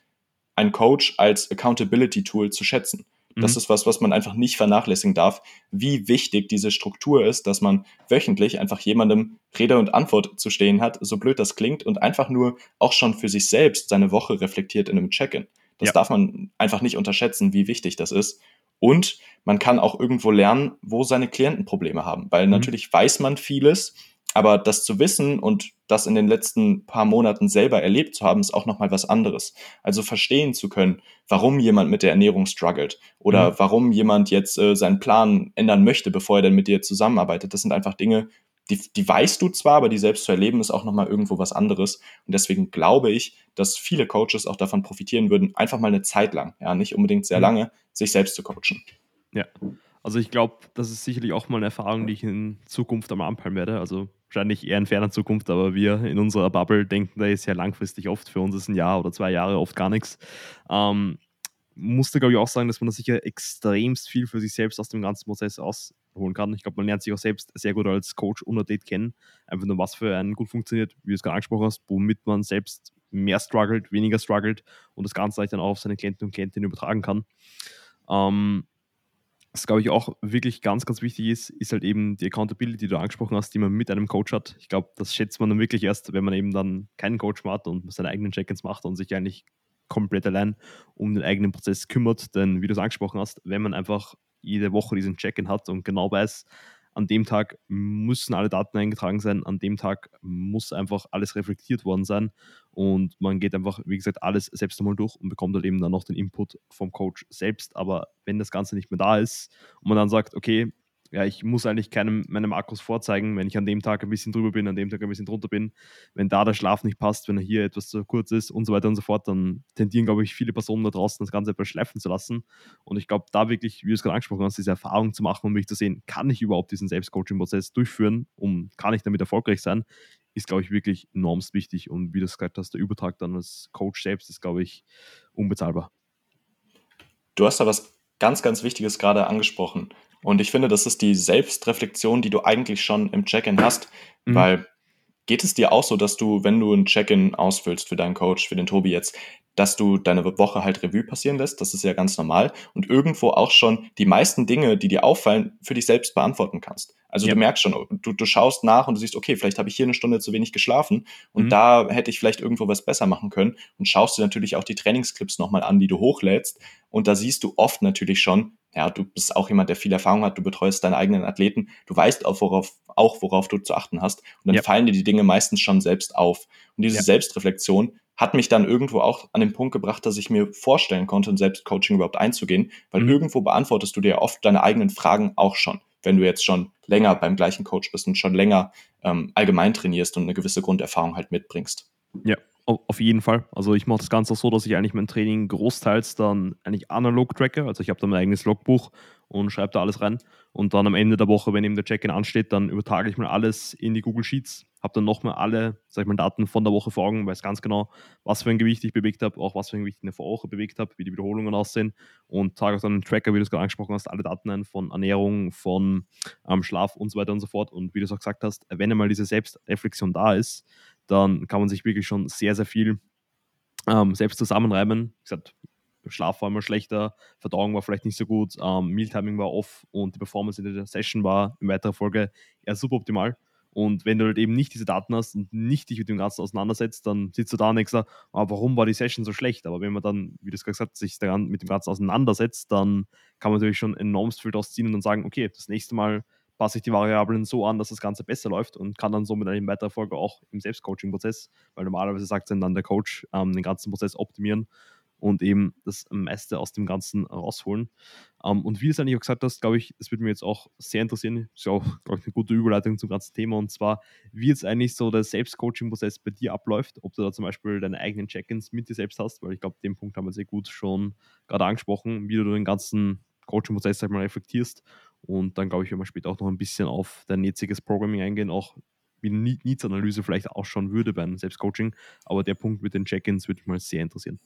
ein Coach als Accountability Tool zu schätzen. Das mhm. ist was, was man einfach nicht vernachlässigen darf, wie wichtig diese Struktur ist, dass man wöchentlich einfach jemandem Rede und Antwort zu stehen hat, so blöd das klingt, und einfach nur auch schon für sich selbst seine Woche reflektiert in einem Check-in. Das ja. darf man einfach nicht unterschätzen, wie wichtig das ist. Und man kann auch irgendwo lernen, wo seine Klienten Probleme haben, weil mhm. natürlich weiß man vieles, aber das zu wissen und das in den letzten paar Monaten selber erlebt zu haben, ist auch nochmal was anderes. Also verstehen zu können, warum jemand mit der Ernährung struggelt oder mhm. warum jemand jetzt äh, seinen Plan ändern möchte, bevor er dann mit dir zusammenarbeitet. Das sind einfach Dinge, die, die weißt du zwar, aber die selbst zu erleben ist auch nochmal irgendwo was anderes. Und deswegen glaube ich, dass viele Coaches auch davon profitieren würden, einfach mal eine Zeit lang, ja, nicht unbedingt sehr mhm. lange, sich selbst zu coachen. Ja. Also ich glaube, das ist sicherlich auch mal eine Erfahrung, die ich in Zukunft einmal anpeilen werde. Also wahrscheinlich eher in ferner Zukunft, aber wir in unserer Bubble denken da ist ja langfristig oft. Für uns ist ein Jahr oder zwei Jahre oft gar nichts. Ähm, musste, glaube ich, auch sagen, dass man da sicher extremst viel für sich selbst aus dem ganzen Prozess ausholen kann. Ich glaube, man lernt sich auch selbst sehr gut als Coach und Athlet kennen. Einfach nur, was für einen gut funktioniert, wie du es gerade angesprochen hast, womit man selbst mehr struggelt, weniger struggelt und das Ganze dann auch auf seine Klienten und Klientinnen übertragen kann. Ähm, was, glaube ich, auch wirklich ganz, ganz wichtig ist, ist halt eben die Accountability, die du angesprochen hast, die man mit einem Coach hat. Ich glaube, das schätzt man dann wirklich erst, wenn man eben dann keinen Coach hat und seine eigenen Check-ins macht und sich eigentlich komplett allein um den eigenen Prozess kümmert. Denn wie du es angesprochen hast, wenn man einfach jede Woche diesen Check-in hat und genau weiß, an dem Tag müssen alle Daten eingetragen sein, an dem Tag muss einfach alles reflektiert worden sein und man geht einfach, wie gesagt, alles selbst einmal durch und bekommt halt eben dann noch den Input vom Coach selbst. Aber wenn das Ganze nicht mehr da ist und man dann sagt, okay, ja, ich muss eigentlich keinem meinem Akkus vorzeigen, wenn ich an dem Tag ein bisschen drüber bin, an dem Tag ein bisschen drunter bin. Wenn da der Schlaf nicht passt, wenn er hier etwas zu kurz ist und so weiter und so fort, dann tendieren, glaube ich, viele Personen da draußen das Ganze etwas schleifen zu lassen. Und ich glaube, da wirklich, wie du es gerade angesprochen hast, diese Erfahrung zu machen und mich zu sehen, kann ich überhaupt diesen Selbstcoaching-Prozess durchführen, um kann ich damit erfolgreich sein, ist, glaube ich, wirklich enormst wichtig. Und wie du es gesagt hast, der Übertrag dann als Coach selbst ist, glaube ich, unbezahlbar. Du hast da was ganz, ganz Wichtiges gerade angesprochen. Und ich finde, das ist die Selbstreflexion, die du eigentlich schon im Check-in hast, mhm. weil geht es dir auch so, dass du, wenn du ein Check-in ausfüllst für deinen Coach, für den Tobi jetzt, dass du deine Woche halt Revue passieren lässt, das ist ja ganz normal und irgendwo auch schon die meisten Dinge, die dir auffallen, für dich selbst beantworten kannst. Also ja. du merkst schon, du, du schaust nach und du siehst, okay, vielleicht habe ich hier eine Stunde zu wenig geschlafen und mhm. da hätte ich vielleicht irgendwo was besser machen können und schaust dir natürlich auch die Trainingsclips nochmal an, die du hochlädst und da siehst du oft natürlich schon, ja, du bist auch jemand, der viel Erfahrung hat, du betreust deine eigenen Athleten, du weißt auch, worauf, auch, worauf du zu achten hast. Und dann ja. fallen dir die Dinge meistens schon selbst auf. Und diese ja. Selbstreflexion hat mich dann irgendwo auch an den Punkt gebracht, dass ich mir vorstellen konnte, ein Selbstcoaching überhaupt einzugehen, weil mhm. irgendwo beantwortest du dir oft deine eigenen Fragen auch schon, wenn du jetzt schon länger beim gleichen Coach bist und schon länger ähm, allgemein trainierst und eine gewisse Grunderfahrung halt mitbringst. Ja, Auf jeden Fall. Also ich mache das Ganze auch so, dass ich eigentlich mein Training großteils dann eigentlich analog tracke. Also ich habe da mein eigenes Logbuch und schreibe da alles rein. Und dann am Ende der Woche, wenn eben der Check-in ansteht, dann übertrage ich mal alles in die Google Sheets, habe dann nochmal alle, sag ich mal, Daten von der Woche vor Augen, weiß ganz genau, was für ein Gewicht ich bewegt habe, auch was für ein Gewicht ich in der Vorwoche bewegt habe, wie die Wiederholungen aussehen und trage auch dann einen Tracker, wie du es gerade angesprochen hast, alle Daten ein von Ernährung, von ähm, Schlaf und so weiter und so fort. Und wie du es auch gesagt hast, wenn einmal diese Selbstreflexion da ist, dann kann man sich wirklich schon sehr, sehr viel ähm, selbst zusammenreiben. Wie gesagt, Schlaf war immer schlechter, Verdauung war vielleicht nicht so gut, ähm, Mealtiming war off und die Performance in der Session war in weiterer Folge eher suboptimal. Und wenn du halt eben nicht diese Daten hast und nicht dich mit dem Ganzen auseinandersetzt, dann sitzt du da und denkst, ah, warum war die Session so schlecht? Aber wenn man dann, wie du es gesagt hast, sich daran mit dem Ganzen auseinandersetzt, dann kann man natürlich schon enormst viel daraus ziehen und dann sagen, okay, das nächste Mal passe ich die Variablen so an, dass das Ganze besser läuft und kann dann somit in weiterer Folge auch im Selbstcoaching-Prozess, weil normalerweise sagt dann der Coach, ähm, den ganzen Prozess optimieren und eben das meiste aus dem Ganzen rausholen. Ähm, und wie du es eigentlich auch gesagt hast, glaube ich, das würde mich jetzt auch sehr interessieren. Ist ja auch, glaube ich, eine gute Überleitung zum ganzen Thema. Und zwar, wie jetzt eigentlich so der Selbstcoaching-Prozess bei dir abläuft, ob du da zum Beispiel deine eigenen Check-ins mit dir selbst hast, weil ich glaube, den Punkt haben wir sehr gut schon gerade angesprochen, wie du den ganzen Coaching-Prozess mal reflektierst. Und dann, glaube ich, werden wir später auch noch ein bisschen auf dein jetziges Programming eingehen, auch wie eine Needs-Analyse vielleicht auch schon würde beim Selbstcoaching. Aber der Punkt mit den Check-ins würde mich mal sehr interessieren.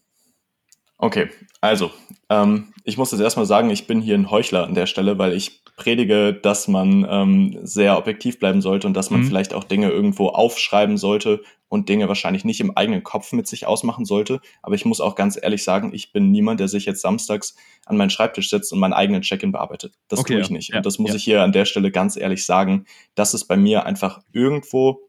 Okay, also ähm, ich muss jetzt erstmal sagen, ich bin hier ein Heuchler an der Stelle, weil ich predige, dass man ähm, sehr objektiv bleiben sollte und dass man mhm. vielleicht auch Dinge irgendwo aufschreiben sollte und Dinge wahrscheinlich nicht im eigenen Kopf mit sich ausmachen sollte. Aber ich muss auch ganz ehrlich sagen, ich bin niemand, der sich jetzt samstags an meinen Schreibtisch setzt und meinen eigenen Check-in bearbeitet. Das okay, tue ich nicht. Ja, und das muss ja. ich hier an der Stelle ganz ehrlich sagen, dass es bei mir einfach irgendwo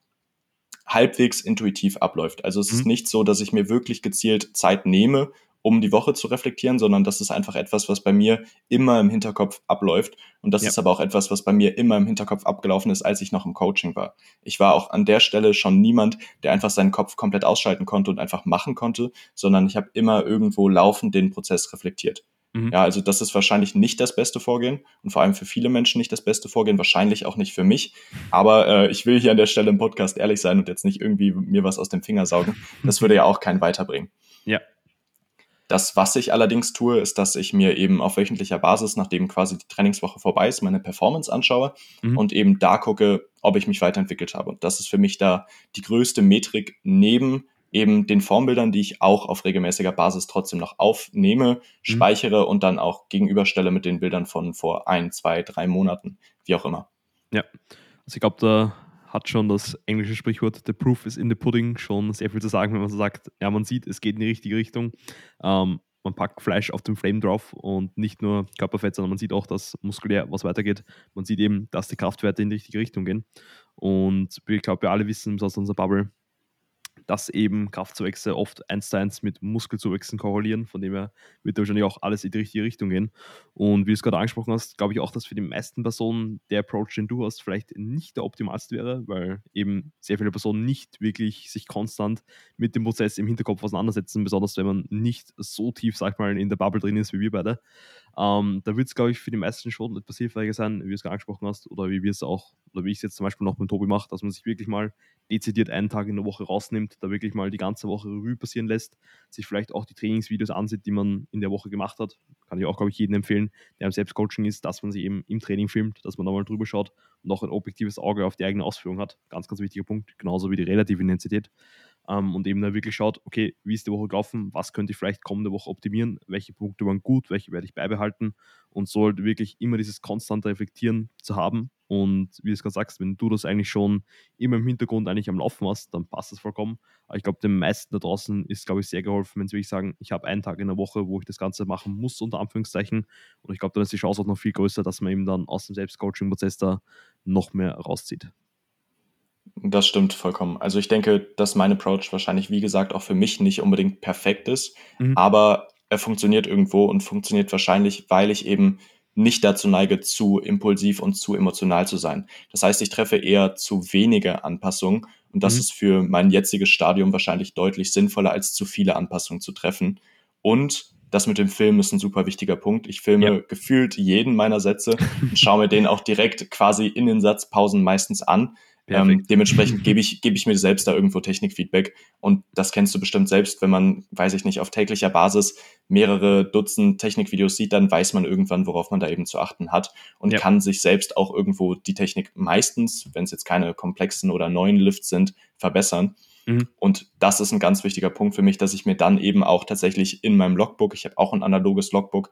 halbwegs intuitiv abläuft. Also es mhm. ist nicht so, dass ich mir wirklich gezielt Zeit nehme um die Woche zu reflektieren, sondern das ist einfach etwas, was bei mir immer im Hinterkopf abläuft. Und das ja. ist aber auch etwas, was bei mir immer im Hinterkopf abgelaufen ist, als ich noch im Coaching war. Ich war auch an der Stelle schon niemand, der einfach seinen Kopf komplett ausschalten konnte und einfach machen konnte, sondern ich habe immer irgendwo laufend den Prozess reflektiert. Mhm. Ja, also das ist wahrscheinlich nicht das beste Vorgehen und vor allem für viele Menschen nicht das beste Vorgehen, wahrscheinlich auch nicht für mich. Aber äh, ich will hier an der Stelle im Podcast ehrlich sein und jetzt nicht irgendwie mir was aus dem Finger saugen. Das würde ja auch keinen weiterbringen. Ja, das, was ich allerdings tue, ist, dass ich mir eben auf wöchentlicher Basis, nachdem quasi die Trainingswoche vorbei ist, meine Performance anschaue mhm. und eben da gucke, ob ich mich weiterentwickelt habe. Und das ist für mich da die größte Metrik neben eben den Formbildern, die ich auch auf regelmäßiger Basis trotzdem noch aufnehme, mhm. speichere und dann auch gegenüberstelle mit den Bildern von vor ein, zwei, drei Monaten, wie auch immer. Ja, also ich glaube, da hat schon das englische Sprichwort The Proof is in the Pudding schon sehr viel zu sagen, wenn man so sagt, ja, man sieht, es geht in die richtige Richtung. Ähm, man packt Fleisch auf dem Flame drauf und nicht nur Körperfett, sondern man sieht auch, dass muskulär was weitergeht. Man sieht eben, dass die Kraftwerte in die richtige Richtung gehen. Und ich glaube, wir alle wissen aus unserer Bubble, dass eben Kraftzuwächse oft eins zu eins mit Muskelzuwächsen korrelieren. Von dem her wird wahrscheinlich auch alles in die richtige Richtung gehen. Und wie du es gerade angesprochen hast, glaube ich auch, dass für die meisten Personen der Approach, den du hast, vielleicht nicht der optimalste wäre, weil eben sehr viele Personen nicht wirklich sich konstant mit dem Prozess im Hinterkopf auseinandersetzen, besonders wenn man nicht so tief, sag ich mal, in der Bubble drin ist wie wir beide. Ähm, da wird es, glaube ich, für die meisten schon etwas hilfreicher sein, wie du es gerade angesprochen hast, oder wie wir es auch, oder wie ich es jetzt zum Beispiel noch mit Tobi mache, dass man sich wirklich mal dezidiert einen Tag in der Woche rausnimmt, da wirklich mal die ganze Woche Revue passieren lässt, sich vielleicht auch die Trainingsvideos ansieht, die man in der Woche gemacht hat. Kann ich auch, glaube ich, jedem empfehlen, der im Selbstcoaching ist, dass man sich eben im Training filmt, dass man da mal drüber schaut und auch ein objektives Auge auf die eigene Ausführung hat. Ganz, ganz wichtiger Punkt, genauso wie die relative Intensität ähm, und eben da wirklich schaut, okay, wie ist die Woche gelaufen, was könnte ich vielleicht kommende Woche optimieren, welche Punkte waren gut, welche werde ich beibehalten und so halt wirklich immer dieses konstante Reflektieren zu haben. Und wie du es gerade sagst, wenn du das eigentlich schon immer im Hintergrund eigentlich am Laufen hast, dann passt das vollkommen. Aber ich glaube, den meisten da draußen ist, glaube ich, sehr geholfen, wenn sie wirklich sagen, ich habe einen Tag in der Woche, wo ich das Ganze machen muss, unter Anführungszeichen. Und ich glaube, dann ist die Chance auch noch viel größer, dass man eben dann aus dem Selbstcoaching-Prozess da noch mehr rauszieht. Das stimmt vollkommen. Also ich denke, dass mein Approach wahrscheinlich, wie gesagt, auch für mich nicht unbedingt perfekt ist, mhm. aber er funktioniert irgendwo und funktioniert wahrscheinlich, weil ich eben nicht dazu neige, zu impulsiv und zu emotional zu sein. Das heißt, ich treffe eher zu wenige Anpassungen und das mhm. ist für mein jetziges Stadium wahrscheinlich deutlich sinnvoller, als zu viele Anpassungen zu treffen. Und das mit dem Film ist ein super wichtiger Punkt. Ich filme ja. gefühlt jeden meiner Sätze und schaue mir den auch direkt quasi in den Satzpausen meistens an, Ähm, dementsprechend gebe ich, gebe ich mir selbst da irgendwo Technikfeedback. Und das kennst du bestimmt selbst, wenn man, weiß ich nicht, auf täglicher Basis mehrere Dutzend Technikvideos sieht, dann weiß man irgendwann, worauf man da eben zu achten hat und ja. kann sich selbst auch irgendwo die Technik meistens, wenn es jetzt keine komplexen oder neuen Lifts sind, verbessern. Mhm. Und das ist ein ganz wichtiger Punkt für mich, dass ich mir dann eben auch tatsächlich in meinem Logbook, ich habe auch ein analoges Logbook,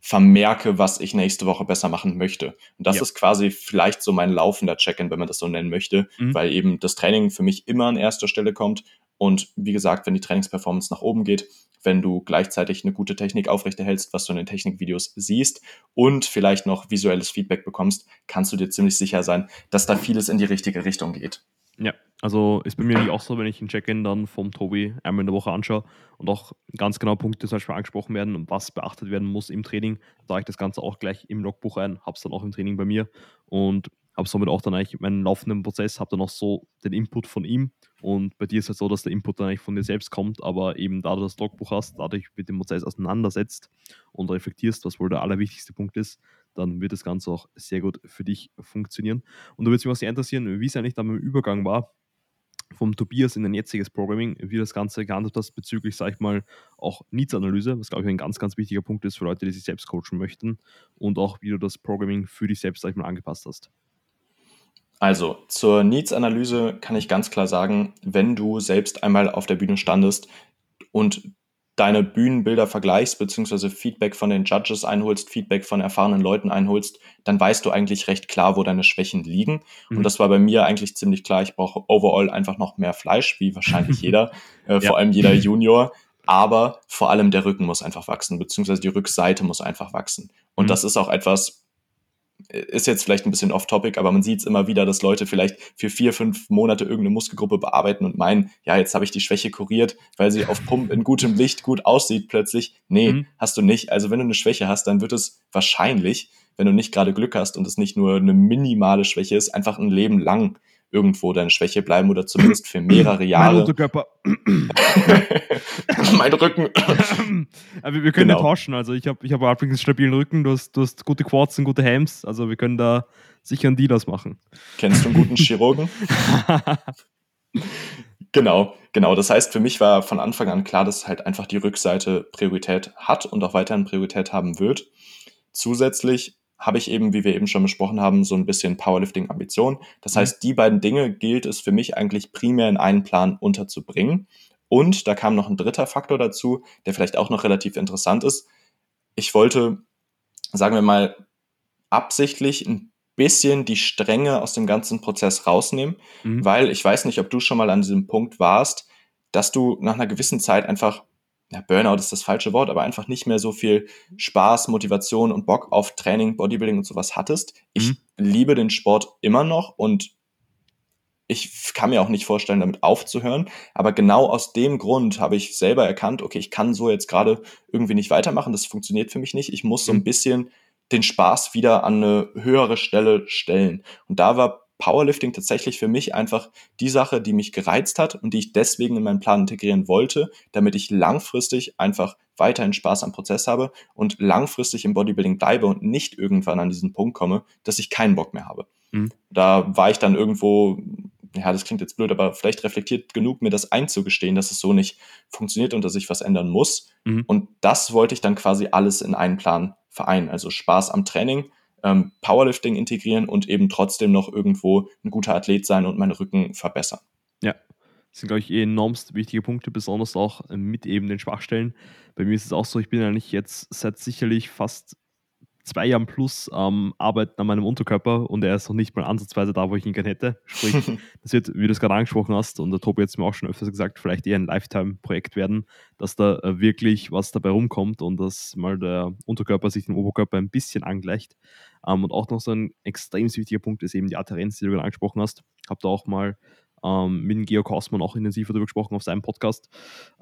vermerke, was ich nächste Woche besser machen möchte. Und das ja. ist quasi vielleicht so mein laufender Check-in, wenn man das so nennen möchte, mhm. weil eben das Training für mich immer an erster Stelle kommt. Und wie gesagt, wenn die Trainingsperformance nach oben geht, wenn du gleichzeitig eine gute Technik aufrechterhältst, was du in den Technikvideos siehst und vielleicht noch visuelles Feedback bekommst, kannst du dir ziemlich sicher sein, dass da vieles in die richtige Richtung geht. Ja, also ist bei mir nicht auch so, wenn ich ein Check-in dann vom Tobi einmal in der Woche anschaue und auch ganz genau Punkte zum Beispiel angesprochen werden und was beachtet werden muss im Training, da ich das Ganze auch gleich im Logbuch ein, habe es dann auch im Training bei mir und habe somit auch dann eigentlich meinen laufenden Prozess, habe dann auch so den Input von ihm und bei dir ist es halt so, dass der Input dann eigentlich von dir selbst kommt, aber eben da du das Logbuch hast, dadurch mit dem Prozess auseinandersetzt und reflektierst, was wohl der allerwichtigste Punkt ist, dann wird das Ganze auch sehr gut für dich funktionieren. Und da würde mich auch sehr interessieren, wie es eigentlich dann beim Übergang war, vom Tobias in ein jetziges Programming, wie das Ganze gehandelt hast bezüglich, sag ich mal, auch Needs-Analyse, was glaube ich ein ganz, ganz wichtiger Punkt ist für Leute, die sich selbst coachen möchten und auch wie du das Programming für dich selbst, sag ich mal, angepasst hast. Also zur Needs-Analyse kann ich ganz klar sagen, wenn du selbst einmal auf der Bühne standest und deine Bühnenbilder vergleichst, beziehungsweise Feedback von den Judges einholst, Feedback von erfahrenen Leuten einholst, dann weißt du eigentlich recht klar, wo deine Schwächen liegen. Mhm. Und das war bei mir eigentlich ziemlich klar. Ich brauche overall einfach noch mehr Fleisch, wie wahrscheinlich jeder, äh, ja. vor allem jeder Junior. Aber vor allem der Rücken muss einfach wachsen, beziehungsweise die Rückseite muss einfach wachsen. Und mhm. das ist auch etwas, ist jetzt vielleicht ein bisschen off-topic, aber man sieht es immer wieder, dass Leute vielleicht für vier, fünf Monate irgendeine Muskelgruppe bearbeiten und meinen, ja, jetzt habe ich die Schwäche kuriert, weil sie auf Pump in gutem Licht gut aussieht plötzlich. Nee, mhm. hast du nicht. Also wenn du eine Schwäche hast, dann wird es wahrscheinlich, wenn du nicht gerade Glück hast und es nicht nur eine minimale Schwäche ist, einfach ein Leben lang irgendwo deine Schwäche bleiben oder zumindest für mehrere Jahre. Mein Unterkörper. mein Rücken. Aber wir können genau. ja tauschen. Also ich habe ich hab übrigens einen stabilen Rücken, du hast, du hast gute Quads und gute Hams. Also wir können da sicher einen Deal machen. Kennst du einen guten Chirurgen? genau, genau. Das heißt, für mich war von Anfang an klar, dass halt einfach die Rückseite Priorität hat und auch weiterhin Priorität haben wird. Zusätzlich habe ich eben, wie wir eben schon besprochen haben, so ein bisschen Powerlifting-Ambition. Das mhm. heißt, die beiden Dinge gilt es für mich eigentlich primär in einen Plan unterzubringen. Und da kam noch ein dritter Faktor dazu, der vielleicht auch noch relativ interessant ist. Ich wollte, sagen wir mal, absichtlich ein bisschen die Strenge aus dem ganzen Prozess rausnehmen, mhm. weil ich weiß nicht, ob du schon mal an diesem Punkt warst, dass du nach einer gewissen Zeit einfach ja, Burnout ist das falsche Wort, aber einfach nicht mehr so viel Spaß, Motivation und Bock auf Training, Bodybuilding und sowas hattest. Ich mhm. liebe den Sport immer noch und ich kann mir auch nicht vorstellen, damit aufzuhören. Aber genau aus dem Grund habe ich selber erkannt, okay, ich kann so jetzt gerade irgendwie nicht weitermachen. Das funktioniert für mich nicht. Ich muss so ein mhm. bisschen den Spaß wieder an eine höhere Stelle stellen. Und da war Powerlifting tatsächlich für mich einfach die Sache, die mich gereizt hat und die ich deswegen in meinen Plan integrieren wollte, damit ich langfristig einfach weiterhin Spaß am Prozess habe und langfristig im Bodybuilding bleibe und nicht irgendwann an diesen Punkt komme, dass ich keinen Bock mehr habe. Mhm. Da war ich dann irgendwo, ja, das klingt jetzt blöd, aber vielleicht reflektiert genug, mir das einzugestehen, dass es so nicht funktioniert und dass ich was ändern muss. Mhm. Und das wollte ich dann quasi alles in einen Plan vereinen. Also Spaß am Training, ähm, Powerlifting integrieren und eben trotzdem noch irgendwo ein guter Athlet sein und meinen Rücken verbessern. Ja, das sind, glaube ich, eh enormst wichtige Punkte, besonders auch mit eben den Schwachstellen. Bei mir ist es auch so, ich bin eigentlich jetzt seit sicherlich fast zwei Jahren plus am Arbeiten an meinem Unterkörper und er ist noch nicht mal ansatzweise da, wo ich ihn gerne hätte. Sprich, das wird, wie du es gerade angesprochen hast, und der Tobi hat es mir auch schon öfters gesagt, vielleicht eher ein Lifetime-Projekt werden, dass da äh, wirklich was dabei rumkommt und dass mal der Unterkörper sich dem Oberkörper ein bisschen angleicht. Ähm, und auch noch so ein extrem wichtiger Punkt ist eben die Adherenz, die du gerade angesprochen hast. Habt ihr auch mal ähm, mit dem Georg Hausmann auch intensiver darüber gesprochen auf seinem Podcast.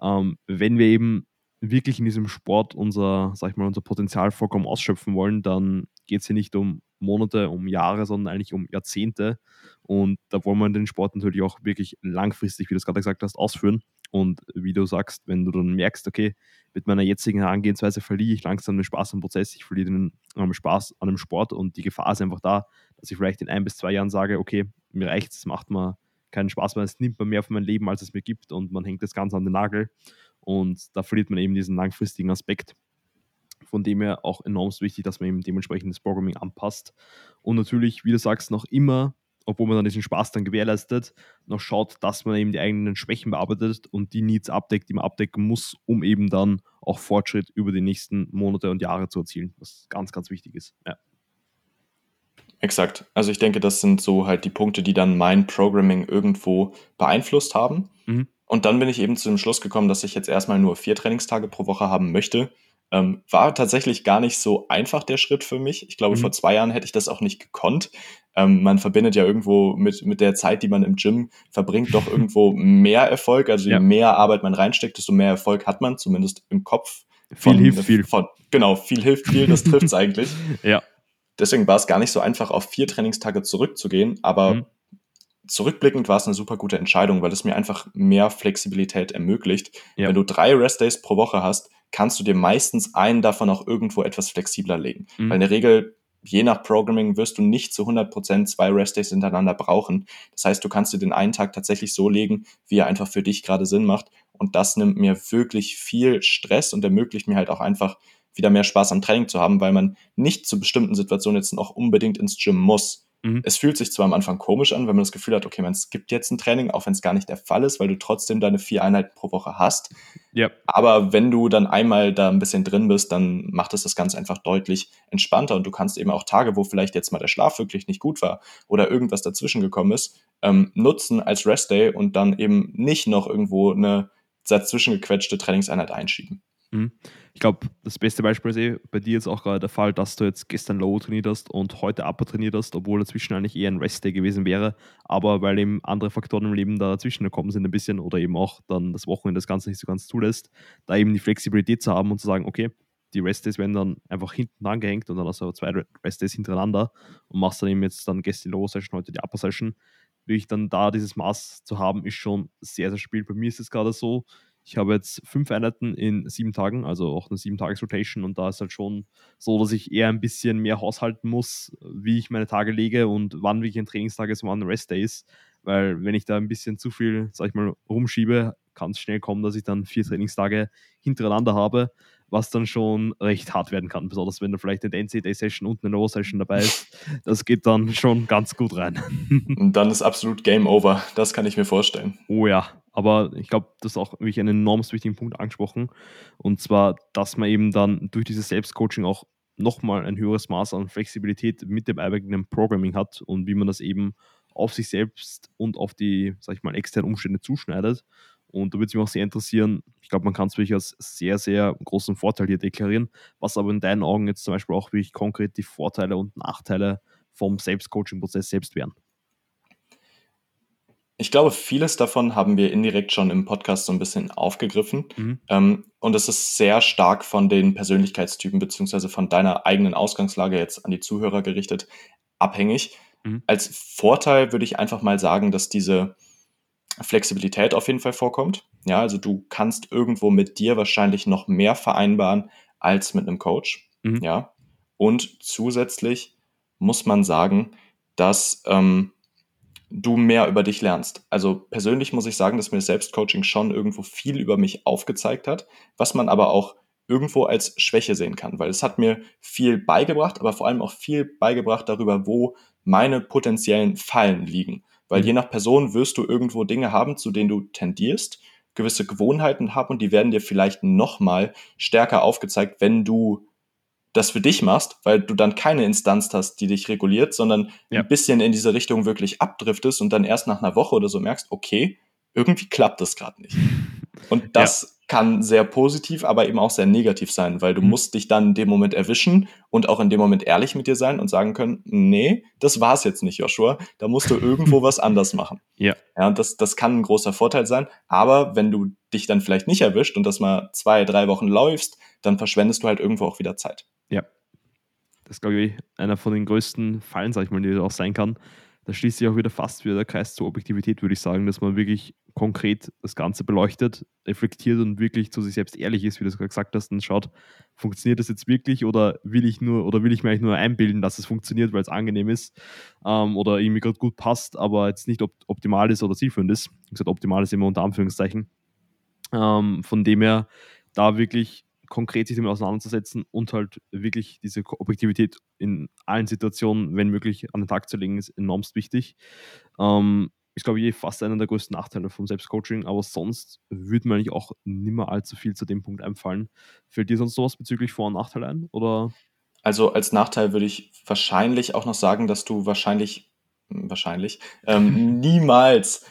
Ähm, wenn wir eben wirklich in diesem Sport unser, sag ich mal, unser Potenzial vollkommen ausschöpfen wollen, dann geht es hier nicht um Monate, um Jahre, sondern eigentlich um Jahrzehnte. Und da wollen wir den Sport natürlich auch wirklich langfristig, wie du es gerade gesagt hast, ausführen. Und wie du sagst, wenn du dann merkst, okay, mit meiner jetzigen Herangehensweise verliere ich langsam den Spaß am Prozess, ich verliere den ähm, Spaß an dem Sport und die Gefahr ist einfach da, dass ich vielleicht in ein bis zwei Jahren sage, okay, mir reicht es, macht mir keinen Spaß mehr, es nimmt mir mehr von meinem Leben, als es mir gibt und man hängt das Ganze an den Nagel und da verliert man eben diesen langfristigen Aspekt. Von dem her auch enorm wichtig, dass man eben dementsprechend das Programming anpasst und natürlich, wie du sagst, noch immer obwohl man dann diesen Spaß dann gewährleistet, noch schaut, dass man eben die eigenen Schwächen bearbeitet und die Needs abdeckt, die man abdecken muss, um eben dann auch Fortschritt über die nächsten Monate und Jahre zu erzielen, was ganz, ganz wichtig ist. Ja. Exakt. Also ich denke, das sind so halt die Punkte, die dann mein Programming irgendwo beeinflusst haben. Mhm. Und dann bin ich eben zu dem Schluss gekommen, dass ich jetzt erstmal nur vier Trainingstage pro Woche haben möchte. Ähm, war tatsächlich gar nicht so einfach der Schritt für mich. Ich glaube, mhm. vor zwei Jahren hätte ich das auch nicht gekonnt. Ähm, man verbindet ja irgendwo mit, mit der Zeit, die man im Gym verbringt, doch irgendwo mehr Erfolg. Also je ja. mehr Arbeit man reinsteckt, desto mehr Erfolg hat man, zumindest im Kopf. Von, viel hilft viel. Von, genau, viel hilft viel, das trifft es eigentlich. Ja. Deswegen war es gar nicht so einfach, auf vier Trainingstage zurückzugehen, aber mhm. Zurückblickend war es eine super gute Entscheidung, weil es mir einfach mehr Flexibilität ermöglicht. Ja. Wenn du drei Restdays pro Woche hast, kannst du dir meistens einen davon auch irgendwo etwas flexibler legen. Mhm. Weil in der Regel je nach Programming wirst du nicht zu 100% zwei Restdays hintereinander brauchen. Das heißt, du kannst dir den einen Tag tatsächlich so legen, wie er einfach für dich gerade Sinn macht. Und das nimmt mir wirklich viel Stress und ermöglicht mir halt auch einfach wieder mehr Spaß am Training zu haben, weil man nicht zu bestimmten Situationen jetzt noch unbedingt ins Gym muss. Mhm. Es fühlt sich zwar am Anfang komisch an, wenn man das Gefühl hat, okay, man skippt jetzt ein Training, auch wenn es gar nicht der Fall ist, weil du trotzdem deine vier Einheiten pro Woche hast. Ja. Aber wenn du dann einmal da ein bisschen drin bist, dann macht es das Ganze einfach deutlich entspannter und du kannst eben auch Tage, wo vielleicht jetzt mal der Schlaf wirklich nicht gut war oder irgendwas dazwischen gekommen ist, ähm, nutzen als Restday und dann eben nicht noch irgendwo eine dazwischen gequetschte Trainingseinheit einschieben. Mhm. Ich glaube, das beste Beispiel ist eh bei dir jetzt auch gerade der Fall, dass du jetzt gestern Low trainiert hast und heute Upper trainiert hast, obwohl dazwischen eigentlich eher ein Rest-Day gewesen wäre. Aber weil eben andere Faktoren im Leben dazwischen gekommen sind ein bisschen oder eben auch dann das Wochenende das Ganze nicht so ganz zulässt, da eben die Flexibilität zu haben und zu sagen, okay, die Rest-Days werden dann einfach hinten angehängt und dann hast du zwei Rest-Days hintereinander und machst dann eben jetzt dann gestern die Low-Session, heute die Upper-Session. Wirklich dann da dieses Maß zu haben, ist schon sehr, sehr spiel. Bei mir ist es gerade so, ich habe jetzt fünf Einheiten in sieben Tagen, also auch eine sieben Tages Rotation und da ist halt schon so, dass ich eher ein bisschen mehr haushalten muss, wie ich meine Tage lege und wann wirklich ein Trainingstag ist und wann ein Restday ist, weil wenn ich da ein bisschen zu viel, sag ich mal, rumschiebe, kann es schnell kommen, dass ich dann vier Trainingstage hintereinander habe, was dann schon recht hart werden kann, besonders wenn da vielleicht eine NCAA-Session und eine No-Session dabei ist. Das geht dann schon ganz gut rein. Und dann ist absolut Game Over, das kann ich mir vorstellen. Oh ja, aber ich glaube, das ist auch wirklich einen enorm wichtigen Punkt angesprochen. Und zwar, dass man eben dann durch dieses Selbstcoaching auch nochmal ein höheres Maß an Flexibilität mit dem eigenen Programming hat und wie man das eben auf sich selbst und auf die, sag ich mal, externen Umstände zuschneidet. Und da würde es mich auch sehr interessieren, ich glaube, man kann es wirklich als sehr, sehr großen Vorteil hier deklarieren, was aber in deinen Augen jetzt zum Beispiel auch wirklich konkret die Vorteile und Nachteile vom Selbstcoaching-Prozess selbst wären. Ich glaube, vieles davon haben wir indirekt schon im Podcast so ein bisschen aufgegriffen. Mhm. Ähm, und es ist sehr stark von den Persönlichkeitstypen beziehungsweise von deiner eigenen Ausgangslage jetzt an die Zuhörer gerichtet abhängig. Mhm. Als Vorteil würde ich einfach mal sagen, dass diese Flexibilität auf jeden Fall vorkommt. Ja, also du kannst irgendwo mit dir wahrscheinlich noch mehr vereinbaren als mit einem Coach. Mhm. Ja. Und zusätzlich muss man sagen, dass ähm, du mehr über dich lernst. Also persönlich muss ich sagen, dass mir Selbstcoaching schon irgendwo viel über mich aufgezeigt hat, was man aber auch irgendwo als Schwäche sehen kann, weil es hat mir viel beigebracht, aber vor allem auch viel beigebracht darüber, wo meine potenziellen Fallen liegen. Weil mhm. je nach Person wirst du irgendwo Dinge haben, zu denen du tendierst, gewisse Gewohnheiten haben und die werden dir vielleicht nochmal stärker aufgezeigt, wenn du das für dich machst, weil du dann keine Instanz hast, die dich reguliert, sondern ja. ein bisschen in diese Richtung wirklich abdriftest und dann erst nach einer Woche oder so merkst, okay, irgendwie klappt das gerade nicht. Und das. Kann sehr positiv, aber eben auch sehr negativ sein, weil du mhm. musst dich dann in dem Moment erwischen und auch in dem Moment ehrlich mit dir sein und sagen können, nee, das war's jetzt nicht, Joshua. Da musst du irgendwo was anders machen. Ja. Ja, und das, das kann ein großer Vorteil sein. Aber wenn du dich dann vielleicht nicht erwischt und das mal zwei, drei Wochen läufst, dann verschwendest du halt irgendwo auch wieder Zeit. Ja. Das ist, glaube ich, einer von den größten Fallen, sag ich mal, die auch sein kann, da schließt sich auch wieder fast wieder der Kreis zur Objektivität, würde ich sagen, dass man wirklich konkret das Ganze beleuchtet, reflektiert und wirklich zu sich selbst ehrlich ist, wie du es gerade gesagt hast, und schaut, funktioniert das jetzt wirklich oder will ich nur oder will ich mir eigentlich nur einbilden, dass es funktioniert, weil es angenehm ist ähm, oder irgendwie gerade gut passt, aber jetzt nicht op optimal ist oder zielführend ist. Wie gesagt, optimal ist immer unter Anführungszeichen. Ähm, von dem her da wirklich konkret sich damit auseinanderzusetzen und halt wirklich diese Objektivität in allen Situationen, wenn möglich, an den Tag zu legen, ist enormst wichtig. Ähm, ist, glaube ich, fast einer der größten Nachteile vom Selbstcoaching, aber sonst würde mir eigentlich auch nicht mehr allzu viel zu dem Punkt einfallen. Fällt dir sonst sowas bezüglich Vor- und Nachteile ein? Oder? Also als Nachteil würde ich wahrscheinlich auch noch sagen, dass du wahrscheinlich, hm, wahrscheinlich, ähm, niemals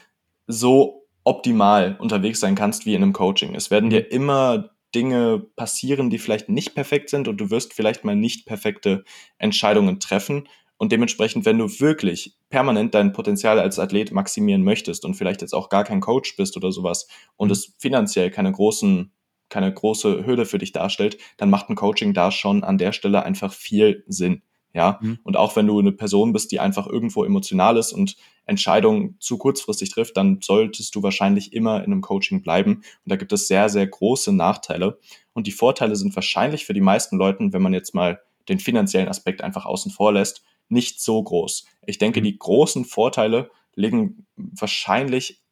so optimal unterwegs sein kannst wie in einem Coaching. Es werden dir mhm. immer Dinge passieren, die vielleicht nicht perfekt sind und du wirst vielleicht mal nicht perfekte Entscheidungen treffen. Und dementsprechend, wenn du wirklich permanent dein Potenzial als Athlet maximieren möchtest und vielleicht jetzt auch gar kein Coach bist oder sowas und mhm. es finanziell keine großen, keine große Hürde für dich darstellt, dann macht ein Coaching da schon an der Stelle einfach viel Sinn. Ja, mhm. und auch wenn du eine Person bist, die einfach irgendwo emotional ist und Entscheidungen zu kurzfristig trifft, dann solltest du wahrscheinlich immer in einem Coaching bleiben. Und da gibt es sehr, sehr große Nachteile. Und die Vorteile sind wahrscheinlich für die meisten Leuten, wenn man jetzt mal den finanziellen Aspekt einfach außen vor lässt, nicht so groß. Ich denke, mhm. die großen Vorteile liegen wahrscheinlich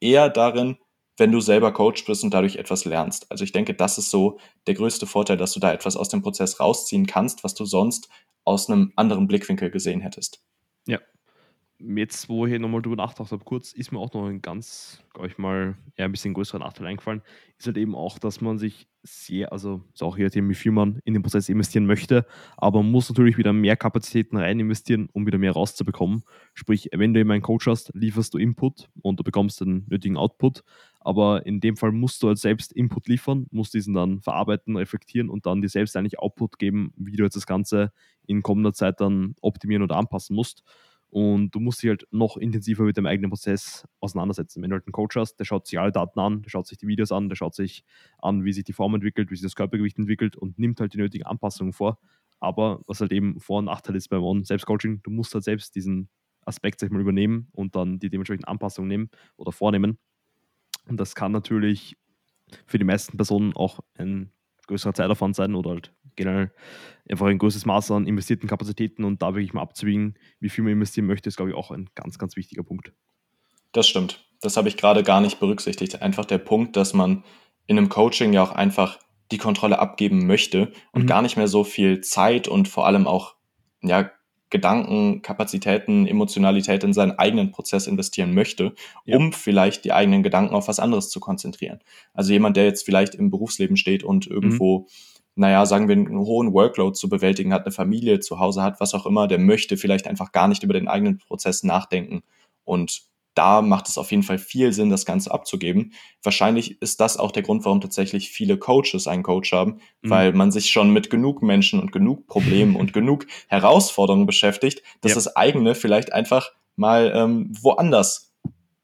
eher darin, wenn du selber Coach bist und dadurch etwas lernst. Also ich denke, das ist so der größte Vorteil, dass du da etwas aus dem Prozess rausziehen kannst, was du sonst aus einem anderen Blickwinkel gesehen hättest. Ja. Jetzt, wo ich nochmal drüber nachgedacht habe, kurz, ist mir auch noch ein ganz, glaube ich mal, eher ein bisschen größerer Nachteil eingefallen, ist halt eben auch, dass man sich sehr, also ist auch je nachdem, wie viel man in den Prozess investieren möchte, aber man muss natürlich wieder mehr Kapazitäten rein investieren, um wieder mehr rauszubekommen. Sprich, wenn du eben einen Coach hast, lieferst du Input und du bekommst den nötigen Output, aber in dem Fall musst du halt selbst Input liefern, musst diesen dann verarbeiten, reflektieren und dann dir selbst eigentlich Output geben, wie du jetzt das Ganze in kommender Zeit dann optimieren oder anpassen musst. Und du musst dich halt noch intensiver mit dem eigenen Prozess auseinandersetzen. Wenn du halt einen Coach hast, der schaut sich alle Daten an, der schaut sich die Videos an, der schaut sich an, wie sich die Form entwickelt, wie sich das Körpergewicht entwickelt und nimmt halt die nötigen Anpassungen vor. Aber was halt eben Vor- und Nachteil ist beim Selbstcoaching, du musst halt selbst diesen Aspekt sag ich mal, übernehmen und dann die dementsprechenden Anpassungen nehmen oder vornehmen. Und das kann natürlich für die meisten Personen auch ein größerer Zeitaufwand sein oder halt generell einfach ein größeres Maß an investierten Kapazitäten und da wirklich mal abzuwiegen, wie viel man investieren möchte, ist, glaube ich, auch ein ganz, ganz wichtiger Punkt. Das stimmt. Das habe ich gerade gar nicht berücksichtigt. Einfach der Punkt, dass man in einem Coaching ja auch einfach die Kontrolle abgeben möchte und mhm. gar nicht mehr so viel Zeit und vor allem auch ja, Gedanken, Kapazitäten, Emotionalität in seinen eigenen Prozess investieren möchte, ja. um vielleicht die eigenen Gedanken auf was anderes zu konzentrieren. Also jemand, der jetzt vielleicht im Berufsleben steht und irgendwo, mhm. naja, sagen wir, einen hohen Workload zu bewältigen hat, eine Familie zu Hause hat, was auch immer, der möchte vielleicht einfach gar nicht über den eigenen Prozess nachdenken und da macht es auf jeden Fall viel Sinn, das Ganze abzugeben. Wahrscheinlich ist das auch der Grund, warum tatsächlich viele Coaches einen Coach haben, mhm. weil man sich schon mit genug Menschen und genug Problemen und genug Herausforderungen beschäftigt, dass ja. das eigene vielleicht einfach mal ähm, woanders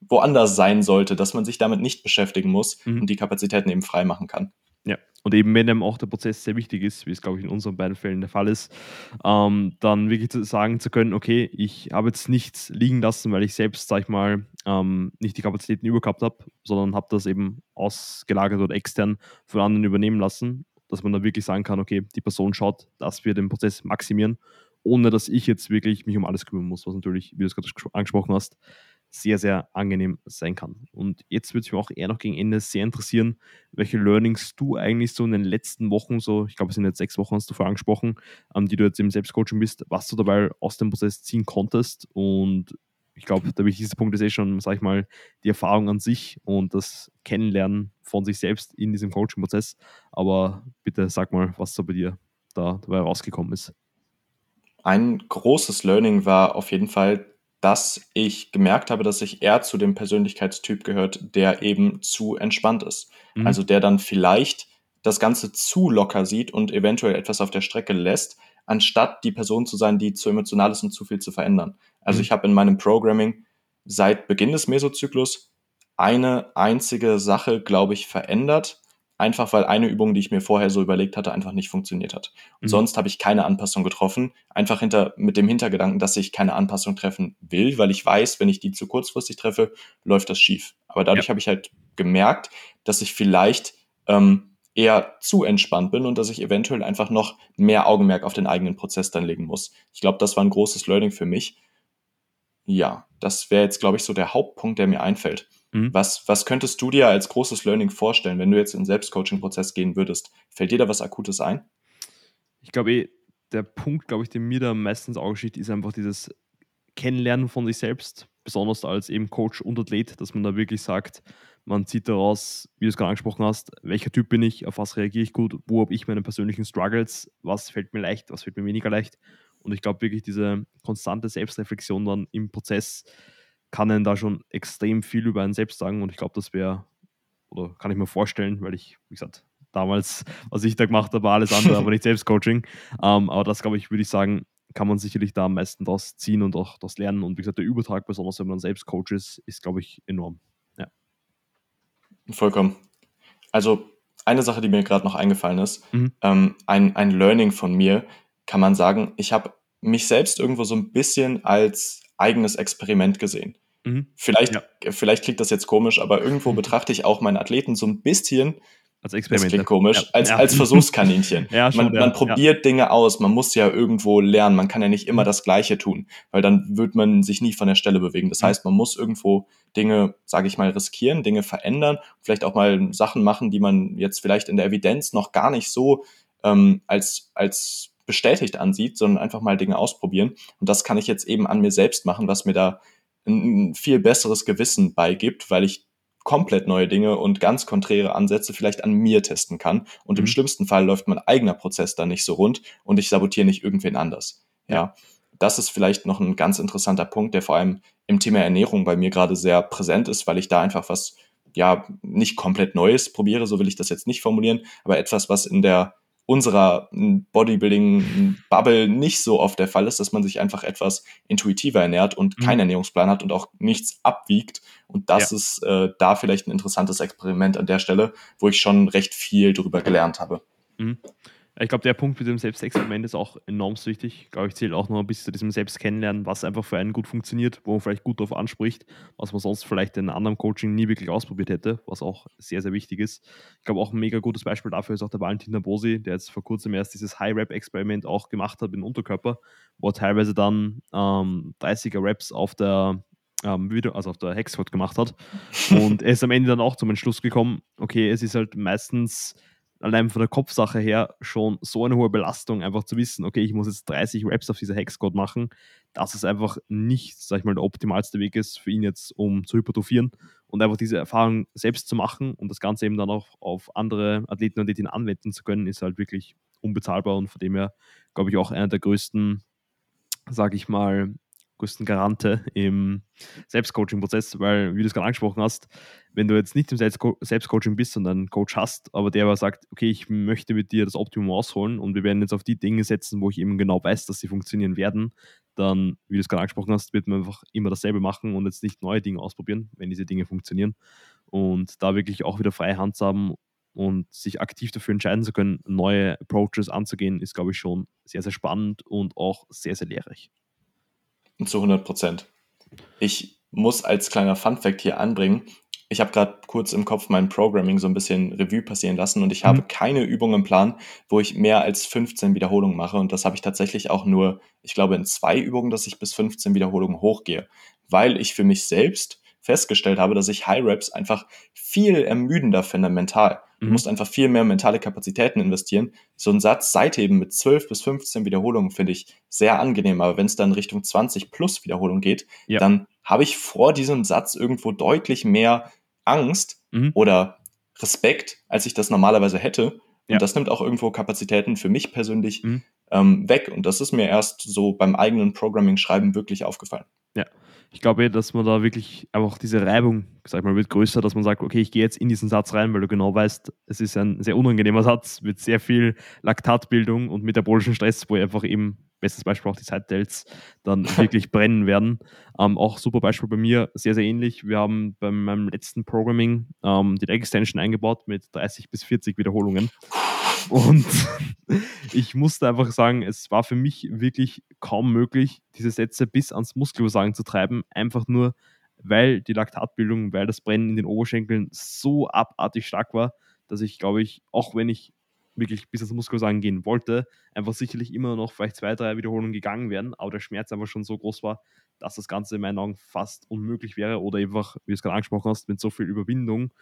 woanders sein sollte, dass man sich damit nicht beschäftigen muss mhm. und die Kapazitäten eben frei machen kann. Und eben wenn einem auch der Prozess sehr wichtig ist, wie es glaube ich in unseren beiden Fällen der Fall ist, ähm, dann wirklich zu sagen zu können, okay, ich habe jetzt nichts liegen lassen, weil ich selbst, sag ich mal, ähm, nicht die Kapazitäten übergehabt habe, sondern habe das eben ausgelagert oder extern von anderen übernehmen lassen, dass man dann wirklich sagen kann, okay, die Person schaut, dass wir den Prozess maximieren, ohne dass ich jetzt wirklich mich um alles kümmern muss, was natürlich, wie du es gerade angesprochen hast, sehr, sehr angenehm sein kann. Und jetzt würde es mir auch eher noch gegen Ende sehr interessieren, welche Learnings du eigentlich so in den letzten Wochen, so, ich glaube, es sind jetzt sechs Wochen, hast du vorher angesprochen, ähm, die du jetzt im Selbstcoaching bist, was du dabei aus dem Prozess ziehen konntest. Und ich glaube, der wichtigste Punkt ist eh schon, sag ich mal, die Erfahrung an sich und das Kennenlernen von sich selbst in diesem Coaching-Prozess. Aber bitte sag mal, was so bei dir da dabei rausgekommen ist. Ein großes Learning war auf jeden Fall, dass ich gemerkt habe, dass ich eher zu dem Persönlichkeitstyp gehört, der eben zu entspannt ist. Mhm. Also der dann vielleicht das Ganze zu locker sieht und eventuell etwas auf der Strecke lässt, anstatt die Person zu sein, die zu emotional ist und zu viel zu verändern. Also mhm. ich habe in meinem Programming seit Beginn des Mesozyklus eine einzige Sache, glaube ich, verändert. Einfach weil eine Übung, die ich mir vorher so überlegt hatte, einfach nicht funktioniert hat. Und mhm. sonst habe ich keine Anpassung getroffen, einfach hinter, mit dem Hintergedanken, dass ich keine Anpassung treffen will, weil ich weiß, wenn ich die zu kurzfristig treffe, läuft das schief. Aber dadurch ja. habe ich halt gemerkt, dass ich vielleicht ähm, eher zu entspannt bin und dass ich eventuell einfach noch mehr Augenmerk auf den eigenen Prozess dann legen muss. Ich glaube, das war ein großes Learning für mich. Ja, das wäre jetzt, glaube ich, so der Hauptpunkt, der mir einfällt. Mhm. Was, was könntest du dir als großes Learning vorstellen, wenn du jetzt in den Selbstcoaching-Prozess gehen würdest? Fällt dir da was Akutes ein? Ich glaube, eh, der Punkt, glaube ich, der mir da meistens aussieht, ist einfach dieses Kennenlernen von sich selbst, besonders als eben Coach und Athlet, dass man da wirklich sagt, man zieht daraus, wie du es gerade angesprochen hast, welcher Typ bin ich, auf was reagiere ich gut, wo habe ich meine persönlichen Struggles, was fällt mir leicht, was fällt mir weniger leicht. Und ich glaube wirklich, diese konstante Selbstreflexion dann im Prozess kann einen da schon extrem viel über einen selbst sagen. Und ich glaube, das wäre, oder kann ich mir vorstellen, weil ich, wie gesagt, damals, was ich da gemacht habe, war alles andere, aber nicht Selbstcoaching. Ähm, aber das, glaube ich, würde ich sagen, kann man sicherlich da am meisten daraus ziehen und auch das lernen. Und wie gesagt, der Übertrag, besonders wenn man selbst Coach ist, ist, glaube ich, enorm. Ja. Vollkommen. Also eine Sache, die mir gerade noch eingefallen ist, mhm. ähm, ein, ein Learning von mir, kann man sagen, ich habe mich selbst irgendwo so ein bisschen als eigenes Experiment gesehen. Mhm. Vielleicht, ja. vielleicht klingt das jetzt komisch, aber irgendwo betrachte ich auch meine Athleten so ein bisschen als Experiment. Das klingt komisch. Ja. Als, ja. als Versuchskaninchen. ja, schon, man, man probiert Dinge aus. Man muss ja irgendwo lernen. Man kann ja nicht immer mhm. das Gleiche tun, weil dann wird man sich nie von der Stelle bewegen. Das mhm. heißt, man muss irgendwo Dinge, sage ich mal, riskieren, Dinge verändern, vielleicht auch mal Sachen machen, die man jetzt vielleicht in der Evidenz noch gar nicht so ähm, als, als bestätigt ansieht, sondern einfach mal Dinge ausprobieren. Und das kann ich jetzt eben an mir selbst machen, was mir da ein viel besseres Gewissen beigibt, weil ich komplett neue Dinge und ganz konträre Ansätze vielleicht an mir testen kann. Und mhm. im schlimmsten Fall läuft mein eigener Prozess dann nicht so rund und ich sabotiere nicht irgendwen anders. Ja. Das ist vielleicht noch ein ganz interessanter Punkt, der vor allem im Thema Ernährung bei mir gerade sehr präsent ist, weil ich da einfach was, ja, nicht komplett Neues probiere, so will ich das jetzt nicht formulieren, aber etwas, was in der unserer Bodybuilding-Bubble nicht so oft der Fall ist, dass man sich einfach etwas intuitiver ernährt und mhm. keinen Ernährungsplan hat und auch nichts abwiegt. Und das ja. ist äh, da vielleicht ein interessantes Experiment an der Stelle, wo ich schon recht viel darüber gelernt habe. Mhm. Ich glaube, der Punkt mit dem Selbstexperiment ist auch enorm wichtig. Ich glaube, ich zähle auch noch ein bisschen zu diesem Selbstkennenlernen, was einfach für einen gut funktioniert, wo man vielleicht gut darauf anspricht, was man sonst vielleicht in einem anderen Coaching nie wirklich ausprobiert hätte, was auch sehr, sehr wichtig ist. Ich glaube, auch ein mega gutes Beispiel dafür ist auch der Valentin Bosi, der jetzt vor kurzem erst dieses High-Rap-Experiment auch gemacht hat dem Unterkörper, wo er teilweise dann ähm, 30er Raps auf der ähm, also auf der Hexcode gemacht hat. Und er ist am Ende dann auch zum Entschluss gekommen, okay, es ist halt meistens allein von der Kopfsache her schon so eine hohe Belastung, einfach zu wissen, okay, ich muss jetzt 30 Raps auf dieser Hexcode machen, dass es einfach nicht, sag ich mal, der optimalste Weg ist für ihn jetzt, um zu hypertrophieren und einfach diese Erfahrung selbst zu machen und das Ganze eben dann auch auf andere Athleten und Athletinnen anwenden zu können, ist halt wirklich unbezahlbar und von dem her, glaube ich, auch einer der größten, sage ich mal, größten Garante im Selbstcoaching-Prozess, weil, wie du es gerade angesprochen hast, wenn du jetzt nicht im Selbstcoaching bist und einen Coach hast, aber der aber sagt, okay, ich möchte mit dir das Optimum rausholen und wir werden jetzt auf die Dinge setzen, wo ich eben genau weiß, dass sie funktionieren werden, dann, wie du es gerade angesprochen hast, wird man einfach immer dasselbe machen und jetzt nicht neue Dinge ausprobieren, wenn diese Dinge funktionieren. Und da wirklich auch wieder freie Hand zu haben und sich aktiv dafür entscheiden zu können, neue Approaches anzugehen, ist, glaube ich, schon sehr, sehr spannend und auch sehr, sehr lehrreich. Zu 100 Prozent. Ich muss als kleiner Fun-Fact hier anbringen, ich habe gerade kurz im Kopf mein Programming so ein bisschen Revue passieren lassen und ich mhm. habe keine Übung im Plan, wo ich mehr als 15 Wiederholungen mache. Und das habe ich tatsächlich auch nur, ich glaube, in zwei Übungen, dass ich bis 15 Wiederholungen hochgehe, weil ich für mich selbst festgestellt habe, dass ich High Reps einfach viel ermüdender finde mental. Du mhm. musst einfach viel mehr mentale Kapazitäten investieren. So ein Satz Seitheben mit 12 bis 15 Wiederholungen finde ich sehr angenehm. Aber wenn es dann Richtung 20 plus Wiederholung geht, ja. dann habe ich vor diesem Satz irgendwo deutlich mehr Angst mhm. oder Respekt, als ich das normalerweise hätte. Und ja. das nimmt auch irgendwo Kapazitäten für mich persönlich mhm. ähm, weg. Und das ist mir erst so beim eigenen Programming-Schreiben wirklich aufgefallen. Ja, ich glaube, dass man da wirklich einfach diese Reibung, sag mal, wird größer, dass man sagt, okay, ich gehe jetzt in diesen Satz rein, weil du genau weißt, es ist ein sehr unangenehmer Satz mit sehr viel Laktatbildung und metabolischen Stress, wo einfach eben bestes Beispiel auch die Side-Delts, dann wirklich brennen werden. Ähm, auch super Beispiel bei mir, sehr, sehr ähnlich. Wir haben bei meinem letzten Programming ähm, die Extension eingebaut mit 30 bis 40 Wiederholungen. Und ich musste einfach sagen, es war für mich wirklich kaum möglich, diese Sätze bis ans Muskelversagen zu treiben, einfach nur, weil die Laktatbildung, weil das Brennen in den Oberschenkeln so abartig stark war, dass ich, glaube ich, auch wenn ich wirklich bis ans Muskelversagen gehen wollte, einfach sicherlich immer noch vielleicht zwei, drei Wiederholungen gegangen wären, aber der Schmerz einfach schon so groß war, dass das Ganze in meinen Augen fast unmöglich wäre oder einfach, wie du es gerade angesprochen hast, mit so viel Überwindung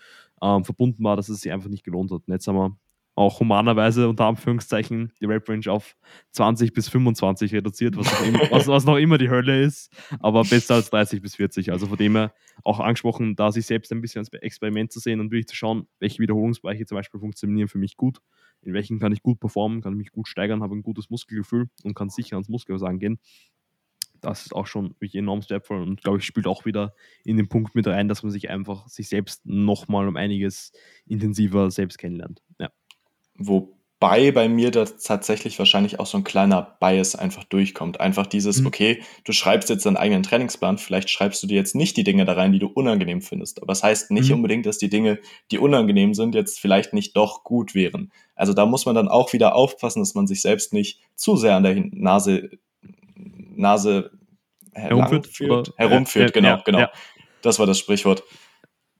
ähm, verbunden war, dass es sich einfach nicht gelohnt hat. Und jetzt haben wir auch humanerweise unter Anführungszeichen die Rap Range auf 20 bis 25 reduziert, was noch, immer, was, was noch immer die Hölle ist, aber besser als 30 bis 40. Also von dem her auch angesprochen, da sich selbst ein bisschen als Experiment zu sehen und wirklich zu schauen, welche Wiederholungsbereiche zum Beispiel funktionieren für mich gut, in welchen kann ich gut performen, kann ich mich gut steigern, habe ein gutes Muskelgefühl und kann sicher ans Muskelversagen gehen. Das ist auch schon wirklich enorm wertvoll und glaube ich spielt auch wieder in den Punkt mit rein, dass man sich einfach sich selbst nochmal um einiges intensiver selbst kennenlernt. Ja. Wobei bei mir da tatsächlich wahrscheinlich auch so ein kleiner Bias einfach durchkommt. Einfach dieses, mhm. okay, du schreibst jetzt deinen eigenen Trainingsplan, vielleicht schreibst du dir jetzt nicht die Dinge da rein, die du unangenehm findest. Aber das heißt nicht mhm. unbedingt, dass die Dinge, die unangenehm sind, jetzt vielleicht nicht doch gut wären. Also da muss man dann auch wieder aufpassen, dass man sich selbst nicht zu sehr an der Nase, Nase herumführt. Herumführt, genau, ja, genau. Ja. Das war das Sprichwort.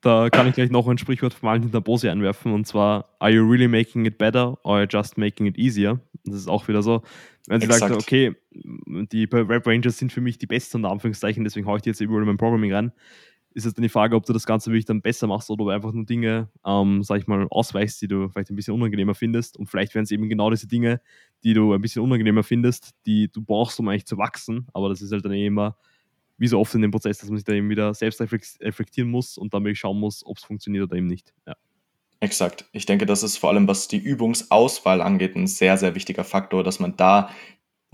Da kann ich gleich noch ein Sprichwort von Valentin Bose einwerfen und zwar: Are you really making it better or are you just making it easier? Das ist auch wieder so, wenn sie Exakt. sagt, okay, die Web Rangers sind für mich die besten, unter Anführungszeichen, deswegen haue ich die jetzt überall in mein Programming rein. Ist jetzt dann die Frage, ob du das Ganze wirklich dann besser machst oder ob du einfach nur Dinge, ähm, sag ich mal, ausweichst, die du vielleicht ein bisschen unangenehmer findest. Und vielleicht wären es eben genau diese Dinge, die du ein bisschen unangenehmer findest, die du brauchst, um eigentlich zu wachsen. Aber das ist halt dann eh immer wie so oft in dem Prozess, dass man sich da eben wieder selbst reflektieren muss und dann wirklich schauen muss, ob es funktioniert oder eben nicht. Ja. Exakt. Ich denke, das ist vor allem, was die Übungsauswahl angeht, ein sehr, sehr wichtiger Faktor, dass man da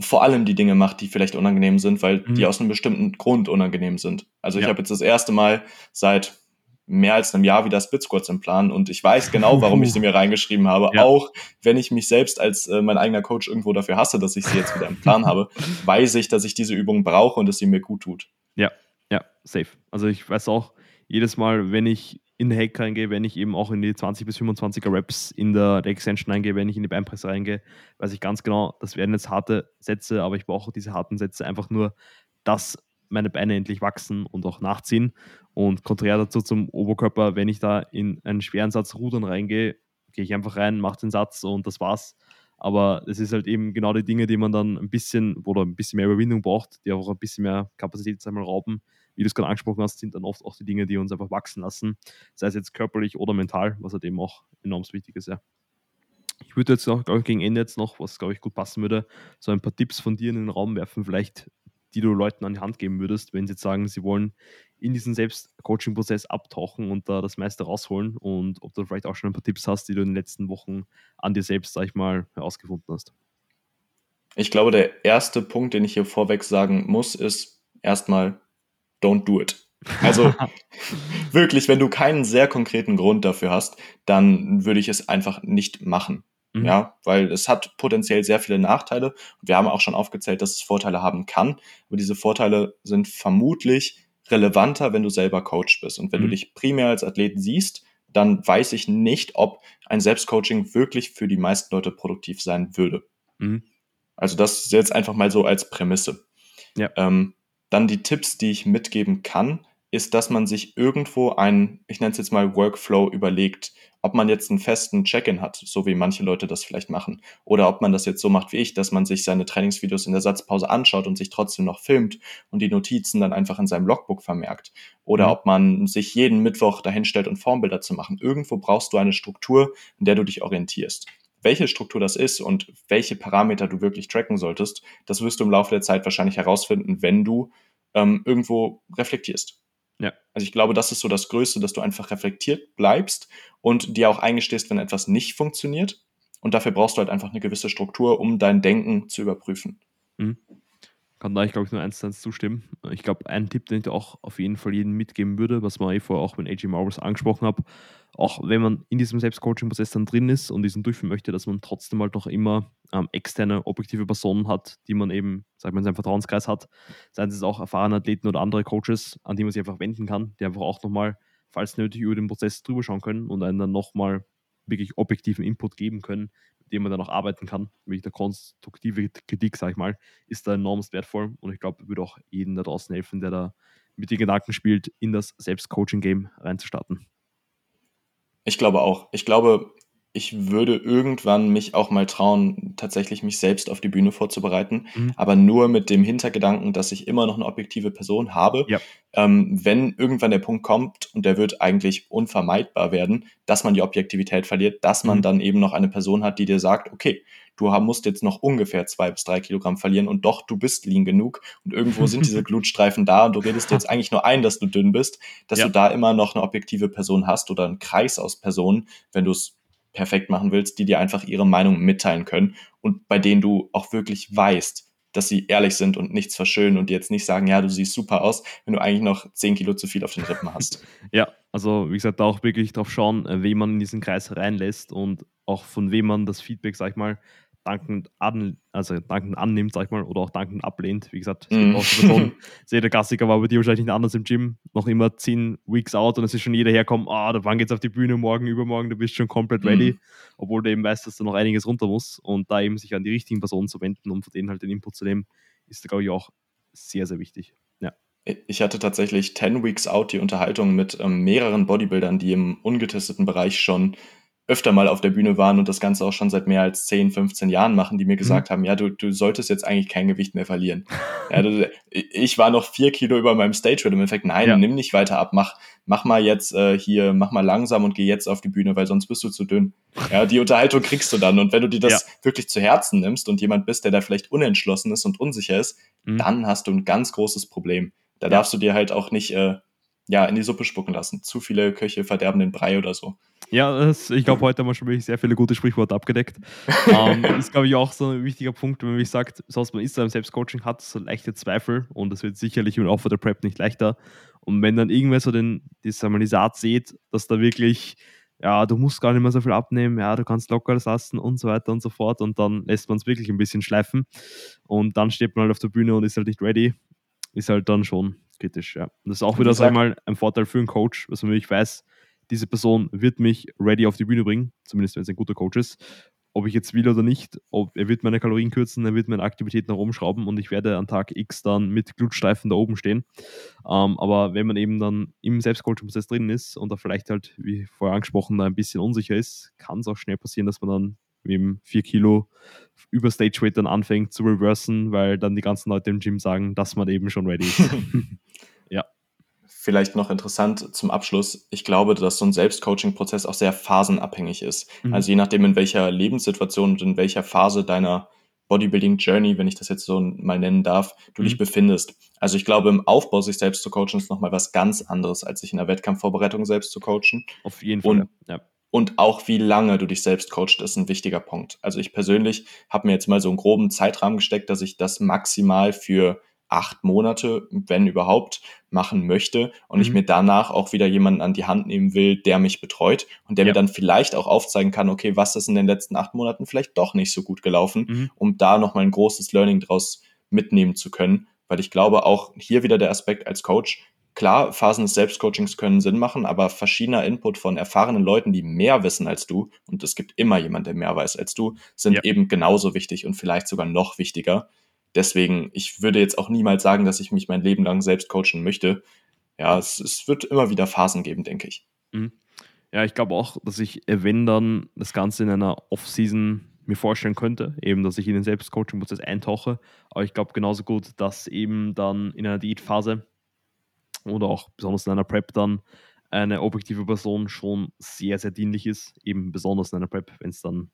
vor allem die Dinge macht, die vielleicht unangenehm sind, weil mhm. die aus einem bestimmten Grund unangenehm sind. Also ich habe jetzt das erste Mal seit mehr als einem Jahr wieder Split Squats im Plan und ich weiß genau, warum ich sie mir reingeschrieben habe. Ja. Auch wenn ich mich selbst als äh, mein eigener Coach irgendwo dafür hasse, dass ich sie jetzt wieder im Plan habe, weiß ich, dass ich diese Übung brauche und dass sie mir gut tut. Ja, ja, safe. Also ich weiß auch, jedes Mal, wenn ich in den Hack reingehe, wenn ich eben auch in die 20 bis 25er Reps in der, der Extension reingehe, wenn ich in die Beinpresse reingehe, weiß ich ganz genau, das werden jetzt harte Sätze, aber ich brauche diese harten Sätze einfach nur, dass meine Beine endlich wachsen und auch nachziehen. Und konträr dazu zum Oberkörper, wenn ich da in einen schweren Satz Rudern reingehe, gehe ich einfach rein, mache den Satz und das war's. Aber es ist halt eben genau die Dinge, die man dann ein bisschen oder ein bisschen mehr Überwindung braucht, die auch ein bisschen mehr Kapazität einmal rauben. Wie du es gerade angesprochen hast, sind dann oft auch die Dinge, die uns einfach wachsen lassen, sei es jetzt körperlich oder mental, was halt eben auch enorm wichtig ist, ja. Ich würde jetzt auch, glaube ich, gegen Ende jetzt noch, was glaube ich gut passen würde, so ein paar Tipps von dir in den Raum werfen, vielleicht die du Leuten an die Hand geben würdest, wenn sie jetzt sagen, sie wollen in diesen Selbst-Coaching-Prozess abtauchen und da das meiste rausholen und ob du vielleicht auch schon ein paar Tipps hast, die du in den letzten Wochen an dir selbst, sag ich mal, herausgefunden hast. Ich glaube, der erste Punkt, den ich hier vorweg sagen muss, ist erstmal, don't do it. Also wirklich, wenn du keinen sehr konkreten Grund dafür hast, dann würde ich es einfach nicht machen. Mhm. Ja, weil es hat potenziell sehr viele Nachteile. Wir haben auch schon aufgezählt, dass es Vorteile haben kann. Aber diese Vorteile sind vermutlich relevanter, wenn du selber Coach bist. Und wenn mhm. du dich primär als Athlet siehst, dann weiß ich nicht, ob ein Selbstcoaching wirklich für die meisten Leute produktiv sein würde. Mhm. Also das jetzt einfach mal so als Prämisse. Ja. Ähm, dann die Tipps, die ich mitgeben kann, ist, dass man sich irgendwo einen, ich nenne es jetzt mal Workflow überlegt ob man jetzt einen festen Check-in hat, so wie manche Leute das vielleicht machen, oder ob man das jetzt so macht wie ich, dass man sich seine Trainingsvideos in der Satzpause anschaut und sich trotzdem noch filmt und die Notizen dann einfach in seinem Logbook vermerkt, oder mhm. ob man sich jeden Mittwoch dahinstellt und Formbilder zu machen. Irgendwo brauchst du eine Struktur, in der du dich orientierst. Welche Struktur das ist und welche Parameter du wirklich tracken solltest, das wirst du im Laufe der Zeit wahrscheinlich herausfinden, wenn du ähm, irgendwo reflektierst. Ja. Also ich glaube, das ist so das Größte, dass du einfach reflektiert bleibst und dir auch eingestehst, wenn etwas nicht funktioniert. Und dafür brauchst du halt einfach eine gewisse Struktur, um dein Denken zu überprüfen. Mhm. Kann da ich glaube ich nur eins zu eins zustimmen. Ich glaube, ein Tipp, den ich auch auf jeden Fall jedem mitgeben würde, was man eh vorher auch mit AJ Marbles angesprochen habe, auch wenn man in diesem Selbstcoaching-Prozess dann drin ist und diesen durchführen möchte, dass man trotzdem halt noch immer ähm, externe, objektive Personen hat, die man eben, sagt man, in seinem Vertrauenskreis hat. Seien es auch erfahrene Athleten oder andere Coaches, an die man sich einfach wenden kann, die einfach auch nochmal, falls nötig, über den Prozess drüber schauen können und einen dann nochmal wirklich objektiven Input geben können, dem man dann auch arbeiten kann. Wirklich der konstruktive Kritik, sage ich mal, ist da enorm wertvoll und ich glaube, würde auch jedem da draußen helfen, der da mit den Gedanken spielt, in das Selbstcoaching-Game reinzustarten. Ich glaube auch. Ich glaube, ich würde irgendwann mich auch mal trauen, tatsächlich mich selbst auf die Bühne vorzubereiten, mhm. aber nur mit dem Hintergedanken, dass ich immer noch eine objektive Person habe. Ja. Ähm, wenn irgendwann der Punkt kommt, und der wird eigentlich unvermeidbar werden, dass man die Objektivität verliert, dass man mhm. dann eben noch eine Person hat, die dir sagt, okay, du musst jetzt noch ungefähr zwei bis drei Kilogramm verlieren und doch, du bist lean genug und irgendwo sind diese Glutstreifen da und du redest jetzt eigentlich nur ein, dass du dünn bist, dass ja. du da immer noch eine objektive Person hast oder einen Kreis aus Personen, wenn du es perfekt machen willst, die dir einfach ihre Meinung mitteilen können und bei denen du auch wirklich weißt, dass sie ehrlich sind und nichts verschönen und jetzt nicht sagen, ja, du siehst super aus, wenn du eigentlich noch 10 Kilo zu viel auf den Rippen hast. ja, also wie gesagt, da auch wirklich drauf schauen, äh, wen man in diesen Kreis reinlässt und auch von wem man das Feedback, sag ich mal, dankend, an, also dankend annimmt, sag ich mal, oder auch dankend ablehnt. Wie gesagt, es gibt auch Personen, sehe der Klassiker war bei dir wahrscheinlich nicht anders im Gym, noch immer 10 Weeks out und es ist schon jeder herkommen, ah, da wann geht's auf die Bühne, morgen, übermorgen, du bist schon komplett ready, mhm. obwohl du eben weißt, dass da noch einiges runter muss und da eben sich an die richtigen Personen zu wenden und von denen halt den Input zu nehmen, ist, glaube ich, auch sehr, sehr wichtig. Ja. Ich hatte tatsächlich 10 Weeks out die Unterhaltung mit ähm, mehreren Bodybuildern, die im ungetesteten Bereich schon öfter mal auf der Bühne waren und das Ganze auch schon seit mehr als 10, 15 Jahren machen, die mir gesagt mhm. haben, ja, du, du solltest jetzt eigentlich kein Gewicht mehr verlieren. ja, du, ich war noch vier Kilo über meinem Stage und im Endeffekt, nein, ja. nimm nicht weiter ab, mach, mach mal jetzt äh, hier, mach mal langsam und geh jetzt auf die Bühne, weil sonst bist du zu dünn. Ja, die Unterhaltung kriegst du dann und wenn du dir das ja. wirklich zu Herzen nimmst und jemand bist, der da vielleicht unentschlossen ist und unsicher ist, mhm. dann hast du ein ganz großes Problem. Da darfst du dir halt auch nicht äh, ja, in die Suppe spucken lassen. Zu viele Köche verderben den Brei oder so. Ja, das, ich glaube, heute haben wir schon wirklich sehr viele gute Sprichworte abgedeckt. ähm, ist, glaube ich, auch so ein wichtiger Punkt, wenn man mich sagt, sonst man ist da im Selbstcoaching, hat so leichte Zweifel und das wird sicherlich im Laufe der Prep nicht leichter. Und wenn dann irgendwer so den, Saat sieht, dass da wirklich, ja, du musst gar nicht mehr so viel abnehmen, ja, du kannst locker lassen und so weiter und so fort und dann lässt man es wirklich ein bisschen schleifen und dann steht man halt auf der Bühne und ist halt nicht ready, ist halt dann schon kritisch, ja. Und das ist auch wieder, sag ich mal, ein Vorteil für einen Coach, dass man wirklich weiß, diese Person wird mich ready auf die Bühne bringen, zumindest wenn es ein guter Coach ist. Ob ich jetzt will oder nicht, ob er wird meine Kalorien kürzen, er wird meine Aktivitäten nach oben schrauben und ich werde an Tag X dann mit Glutstreifen da oben stehen. Ähm, aber wenn man eben dann im Selbstcoaching-Prozess drin ist und da vielleicht halt, wie vorher angesprochen, da ein bisschen unsicher ist, kann es auch schnell passieren, dass man dann eben 4 Kilo über Stage Weight dann anfängt zu reversen, weil dann die ganzen Leute im Gym sagen, dass man eben schon ready ist. ja. Vielleicht noch interessant zum Abschluss. Ich glaube, dass so ein Selbstcoaching-Prozess auch sehr phasenabhängig ist. Mhm. Also je nachdem, in welcher Lebenssituation und in welcher Phase deiner Bodybuilding Journey, wenn ich das jetzt so mal nennen darf, du mhm. dich befindest. Also ich glaube, im Aufbau sich selbst zu coachen ist nochmal was ganz anderes, als sich in der Wettkampfvorbereitung selbst zu coachen. Auf jeden Fall. Und ja. Und auch wie lange du dich selbst coachst, ist ein wichtiger Punkt. Also ich persönlich habe mir jetzt mal so einen groben Zeitrahmen gesteckt, dass ich das maximal für acht Monate, wenn überhaupt, machen möchte und mhm. ich mir danach auch wieder jemanden an die Hand nehmen will, der mich betreut und der ja. mir dann vielleicht auch aufzeigen kann, okay, was ist in den letzten acht Monaten vielleicht doch nicht so gut gelaufen, mhm. um da nochmal ein großes Learning draus mitnehmen zu können. Weil ich glaube, auch hier wieder der Aspekt als Coach, Klar, Phasen des Selbstcoachings können Sinn machen, aber verschiedener Input von erfahrenen Leuten, die mehr wissen als du, und es gibt immer jemand, der mehr weiß als du, sind ja. eben genauso wichtig und vielleicht sogar noch wichtiger. Deswegen, ich würde jetzt auch niemals sagen, dass ich mich mein Leben lang selbst coachen möchte. Ja, es, es wird immer wieder Phasen geben, denke ich. Mhm. Ja, ich glaube auch, dass ich, wenn dann das Ganze in einer Off-Season mir vorstellen könnte, eben, dass ich in den Selbstcoaching-Prozess eintauche. Aber ich glaube genauso gut, dass eben dann in einer Diätphase oder auch besonders in einer Prep dann eine objektive Person schon sehr, sehr dienlich ist. Eben besonders in einer Prep, wenn es dann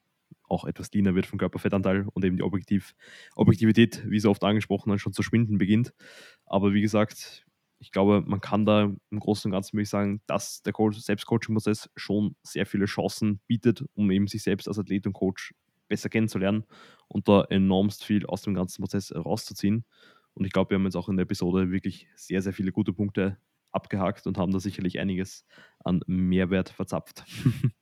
auch etwas diener wird vom Körperfettanteil und eben die Objektiv Objektivität, wie so oft angesprochen, dann schon zu schwinden beginnt. Aber wie gesagt, ich glaube, man kann da im Großen und Ganzen würde ich sagen, dass der Selbstcoaching-Prozess schon sehr viele Chancen bietet, um eben sich selbst als Athlet und Coach besser kennenzulernen und da enormst viel aus dem ganzen Prozess rauszuziehen. Und ich glaube, wir haben jetzt auch in der Episode wirklich sehr, sehr viele gute Punkte abgehakt und haben da sicherlich einiges an Mehrwert verzapft.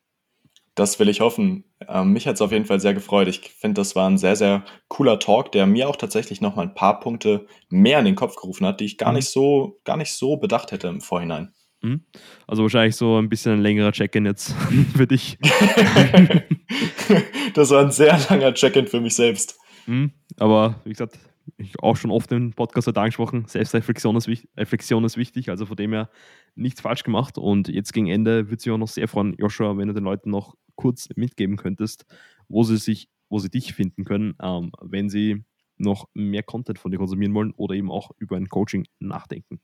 Das will ich hoffen. Ähm, mich hat es auf jeden Fall sehr gefreut. Ich finde, das war ein sehr, sehr cooler Talk, der mir auch tatsächlich noch mal ein paar Punkte mehr in den Kopf gerufen hat, die ich gar mhm. nicht so, gar nicht so bedacht hätte im Vorhinein. Mhm. Also wahrscheinlich so ein bisschen ein längerer Check-in jetzt für dich. das war ein sehr langer Check-in für mich selbst. Mhm. Aber wie gesagt, ich auch schon oft im Podcast heute angesprochen, Selbstreflexion ist, Reflexion ist wichtig, also von dem her nichts falsch gemacht. Und jetzt gegen Ende würde ich auch noch sehr freuen, Joshua, wenn du den Leuten noch kurz mitgeben könntest, wo sie sich, wo sie dich finden können, ähm, wenn sie noch mehr Content von dir konsumieren wollen oder eben auch über ein Coaching nachdenken.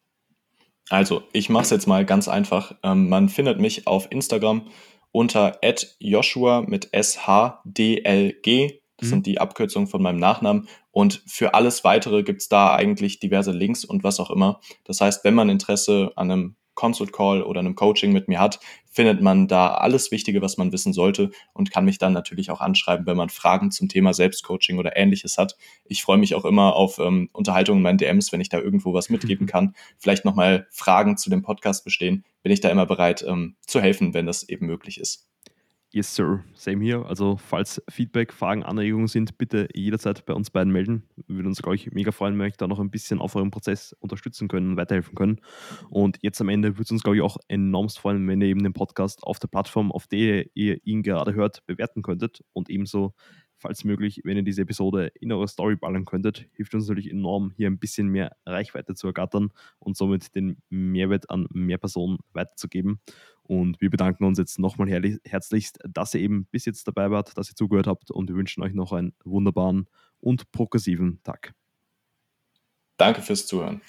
Also, ich mache es jetzt mal ganz einfach. Ähm, man findet mich auf Instagram unter Joshua mit SHDLG das mhm. sind die Abkürzungen von meinem Nachnamen. Und für alles weitere gibt es da eigentlich diverse Links und was auch immer. Das heißt, wenn man Interesse an einem Consult Call oder einem Coaching mit mir hat, findet man da alles Wichtige, was man wissen sollte und kann mich dann natürlich auch anschreiben, wenn man Fragen zum Thema Selbstcoaching oder ähnliches hat. Ich freue mich auch immer auf ähm, Unterhaltungen in meinen DMs, wenn ich da irgendwo was mitgeben kann. Vielleicht nochmal Fragen zu dem Podcast bestehen, bin ich da immer bereit ähm, zu helfen, wenn das eben möglich ist. Yes, sir. Same hier. Also, falls Feedback, Fragen, Anregungen sind, bitte jederzeit bei uns beiden melden. Wir würden uns, glaube ich, mega freuen, wenn wir euch da noch ein bisschen auf eurem Prozess unterstützen können und weiterhelfen können. Und jetzt am Ende würde es uns, glaube ich, auch enormst freuen, wenn ihr eben den Podcast auf der Plattform, auf der ihr ihn gerade hört, bewerten könntet und ebenso falls möglich, wenn ihr diese Episode in eure Story ballern könntet, hilft uns natürlich enorm, hier ein bisschen mehr Reichweite zu ergattern und somit den Mehrwert an mehr Personen weiterzugeben. Und wir bedanken uns jetzt nochmal herzlichst, dass ihr eben bis jetzt dabei wart, dass ihr zugehört habt und wir wünschen euch noch einen wunderbaren und progressiven Tag. Danke fürs Zuhören.